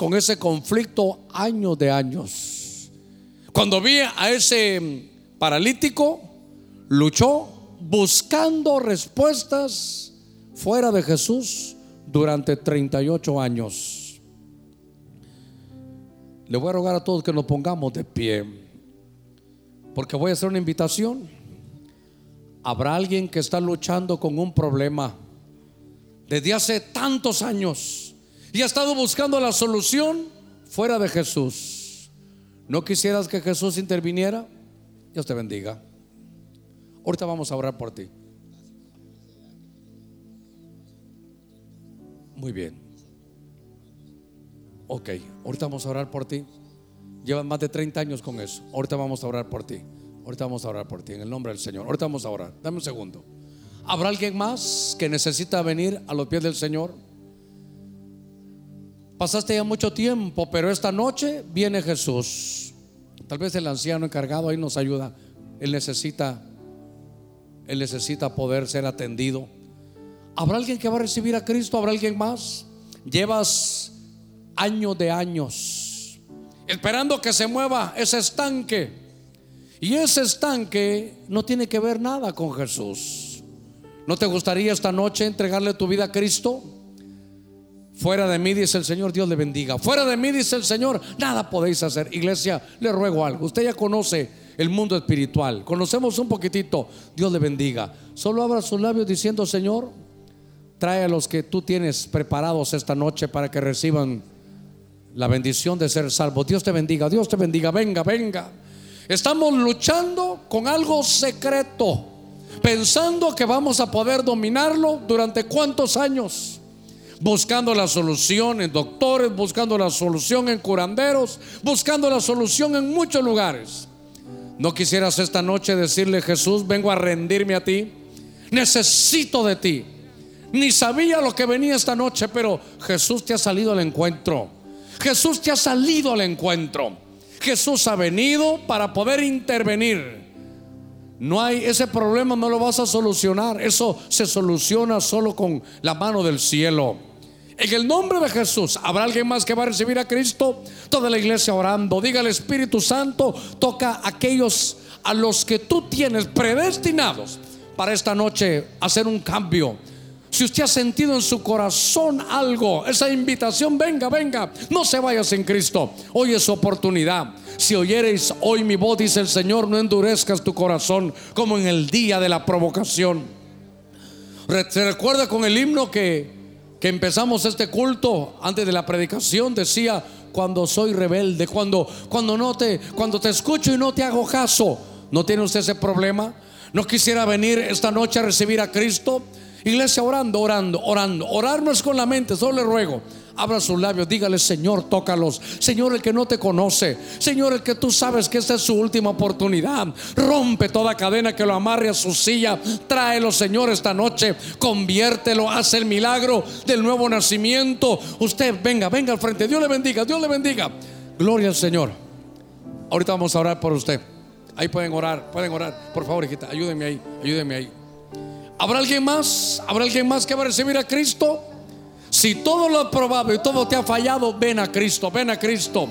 con ese conflicto años de años. Cuando vi a ese paralítico, luchó buscando respuestas fuera de Jesús durante 38 años. Le voy a rogar a todos que nos pongamos de pie, porque voy a hacer una invitación. Habrá alguien que está luchando con un problema desde hace tantos años y ha estado buscando la solución fuera de Jesús. ¿No quisieras que Jesús interviniera? Dios te bendiga. Ahorita vamos a orar por ti. Muy bien. Ok, ahorita vamos a orar por ti. Llevan más de 30 años con eso. Ahorita vamos a orar por ti. Ahorita vamos a orar por ti en el nombre del Señor. Ahorita vamos a orar. Dame un segundo. ¿Habrá alguien más que necesita venir a los pies del Señor? Pasaste ya mucho tiempo, pero esta noche viene Jesús. Tal vez el anciano encargado ahí nos ayuda. Él necesita él necesita poder ser atendido. ¿Habrá alguien que va a recibir a Cristo? ¿Habrá alguien más? Llevas años de años esperando que se mueva ese estanque. Y ese estanque no tiene que ver nada con Jesús. ¿No te gustaría esta noche entregarle tu vida a Cristo? Fuera de mí, dice el Señor, Dios le bendiga. Fuera de mí, dice el Señor, nada podéis hacer. Iglesia, le ruego algo. Usted ya conoce el mundo espiritual. Conocemos un poquitito. Dios le bendiga. Solo abra sus labios diciendo, Señor, trae a los que tú tienes preparados esta noche para que reciban la bendición de ser salvos. Dios te bendiga, Dios te bendiga. Venga, venga. Estamos luchando con algo secreto, pensando que vamos a poder dominarlo durante cuántos años buscando la solución en doctores, buscando la solución en curanderos, buscando la solución en muchos lugares. ¿No quisieras esta noche decirle, Jesús, vengo a rendirme a ti? Necesito de ti. Ni sabía lo que venía esta noche, pero Jesús te ha salido al encuentro. Jesús te ha salido al encuentro. Jesús ha venido para poder intervenir. No hay ese problema, no lo vas a solucionar. Eso se soluciona solo con la mano del cielo. En el nombre de Jesús, ¿habrá alguien más que va a recibir a Cristo? Toda la iglesia orando. Diga el Espíritu Santo, toca a aquellos a los que tú tienes predestinados para esta noche hacer un cambio. Si usted ha sentido en su corazón algo, esa invitación, venga, venga, no se vaya sin Cristo. Hoy es oportunidad. Si oyereis hoy mi voz, dice el Señor, no endurezcas tu corazón como en el día de la provocación. Se recuerda con el himno que que empezamos este culto antes de la predicación decía cuando soy rebelde, cuando cuando no te cuando te escucho y no te hago caso. ¿No tiene usted ese problema? ¿No quisiera venir esta noche a recibir a Cristo? Iglesia orando, orando, orando. Orar no es con la mente, solo le ruego abra sus labios, dígale, Señor, tócalos. Señor, el que no te conoce. Señor, el que tú sabes que esta es su última oportunidad. Rompe toda cadena que lo amarre a su silla. Tráelo, Señor, esta noche. Conviértelo, hace el milagro del nuevo nacimiento. Usted venga, venga al frente. Dios le bendiga, Dios le bendiga. Gloria al Señor. Ahorita vamos a orar por usted. Ahí pueden orar, pueden orar. Por favor, hijita, ayúdenme ahí, ayúdenme ahí. ¿Habrá alguien más? ¿Habrá alguien más que va a recibir a Cristo? Si todo lo ha probado y todo te ha fallado, ven a Cristo, ven a Cristo.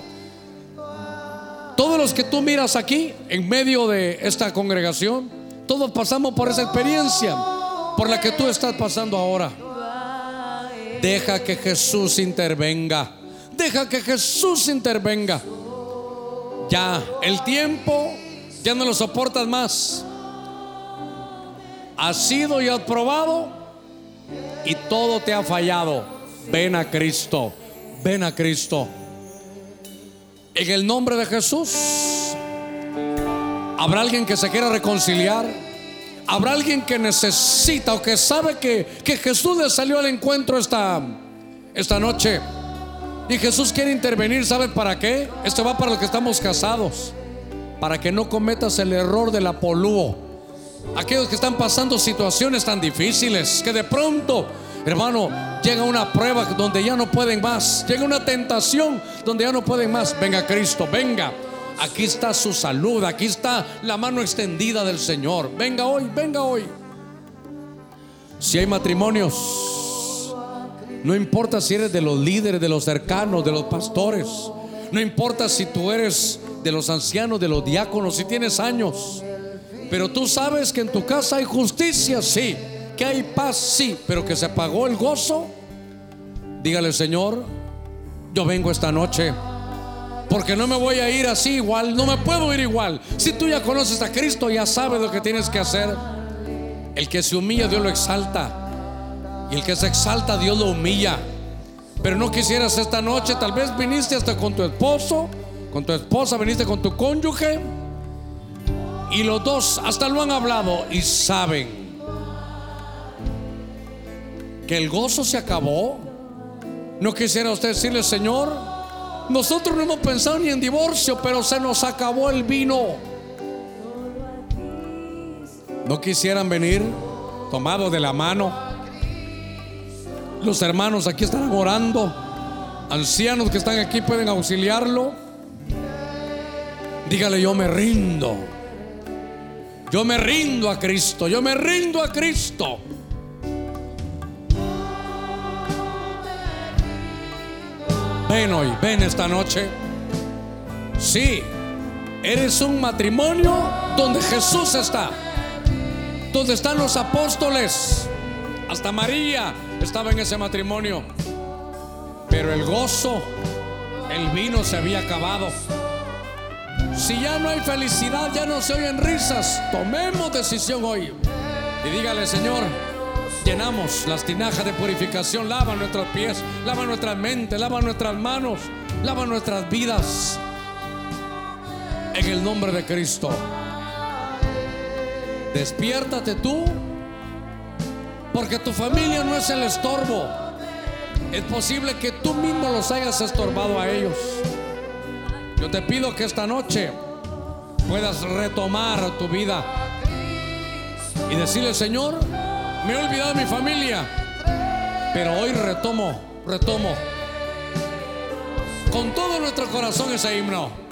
Todos los que tú miras aquí, en medio de esta congregación, todos pasamos por esa experiencia por la que tú estás pasando ahora. Deja que Jesús intervenga. Deja que Jesús intervenga. Ya, el tiempo ya no lo soportas más. Has sido y has probado y todo te ha fallado, ven a Cristo, ven a Cristo. En el nombre de Jesús, ¿habrá alguien que se quiera reconciliar? ¿Habrá alguien que necesita o que sabe que, que Jesús le salió al encuentro esta, esta noche? Y Jesús quiere intervenir, ¿sabe para qué? Esto va para los que estamos casados, para que no cometas el error del apolúo aquellos que están pasando situaciones tan difíciles, que de pronto, hermano, llega una prueba donde ya no pueden más, llega una tentación donde ya no pueden más. Venga Cristo, venga. Aquí está su salud, aquí está la mano extendida del Señor. Venga hoy, venga hoy. Si hay matrimonios, no importa si eres de los líderes, de los cercanos, de los pastores, no importa si tú eres de los ancianos, de los diáconos, si tienes años Pero tú sabes que en tu casa hay justicia, sí. Que hay paz, sí. Pero que se pagó el gozo. Dígale, Señor, yo vengo esta noche. Porque no me voy a ir así igual. No me puedo ir igual. Si tú ya conoces a Cristo, ya sabes lo que tienes que hacer. El que se humilla, Dios lo exalta. Y el que se exalta, Dios lo humilla. Pero no quisieras esta noche, tal vez viniste hasta con tu esposo, con tu esposa, viniste con tu cónyuge. Y los dos hasta lo han hablado y saben que el gozo se acabó. No quisiera usted decirle, Señor, nosotros no hemos pensado ni en divorcio, pero se nos acabó el vino. No quisieran venir tomados de la mano los hermanos aquí están orando. Ancianos que están aquí pueden auxiliarlo. Dígale, yo me rindo. Yo me rindo a Cristo. Yo me rindo a Cristo. Ven hoy, ven esta noche. Sí, eres un matrimonio donde Jesús está. Donde están los apóstoles. Hasta María estaba en ese matrimonio. Pero el gozo, el vino se había acabado. Si ya no hay felicidad, ya no se oyen risas, tomemos decisión hoy. Y dígale, Señor, llenamos las tinajas de purificación, lava nuestros pies, lava nuestra mente, lava nuestras manos, lava nuestras vidas. En el nombre de Cristo. Despiértate tú porque tu familia no es el estorbo. Es posible que tú mismo los hayas estorbado a ellos. Yo te pido que esta noche puedas retomar tu vida y decirle, Señor, me he olvidado de mi familia, pero hoy retomo, retomo con todo nuestro corazón ese himno.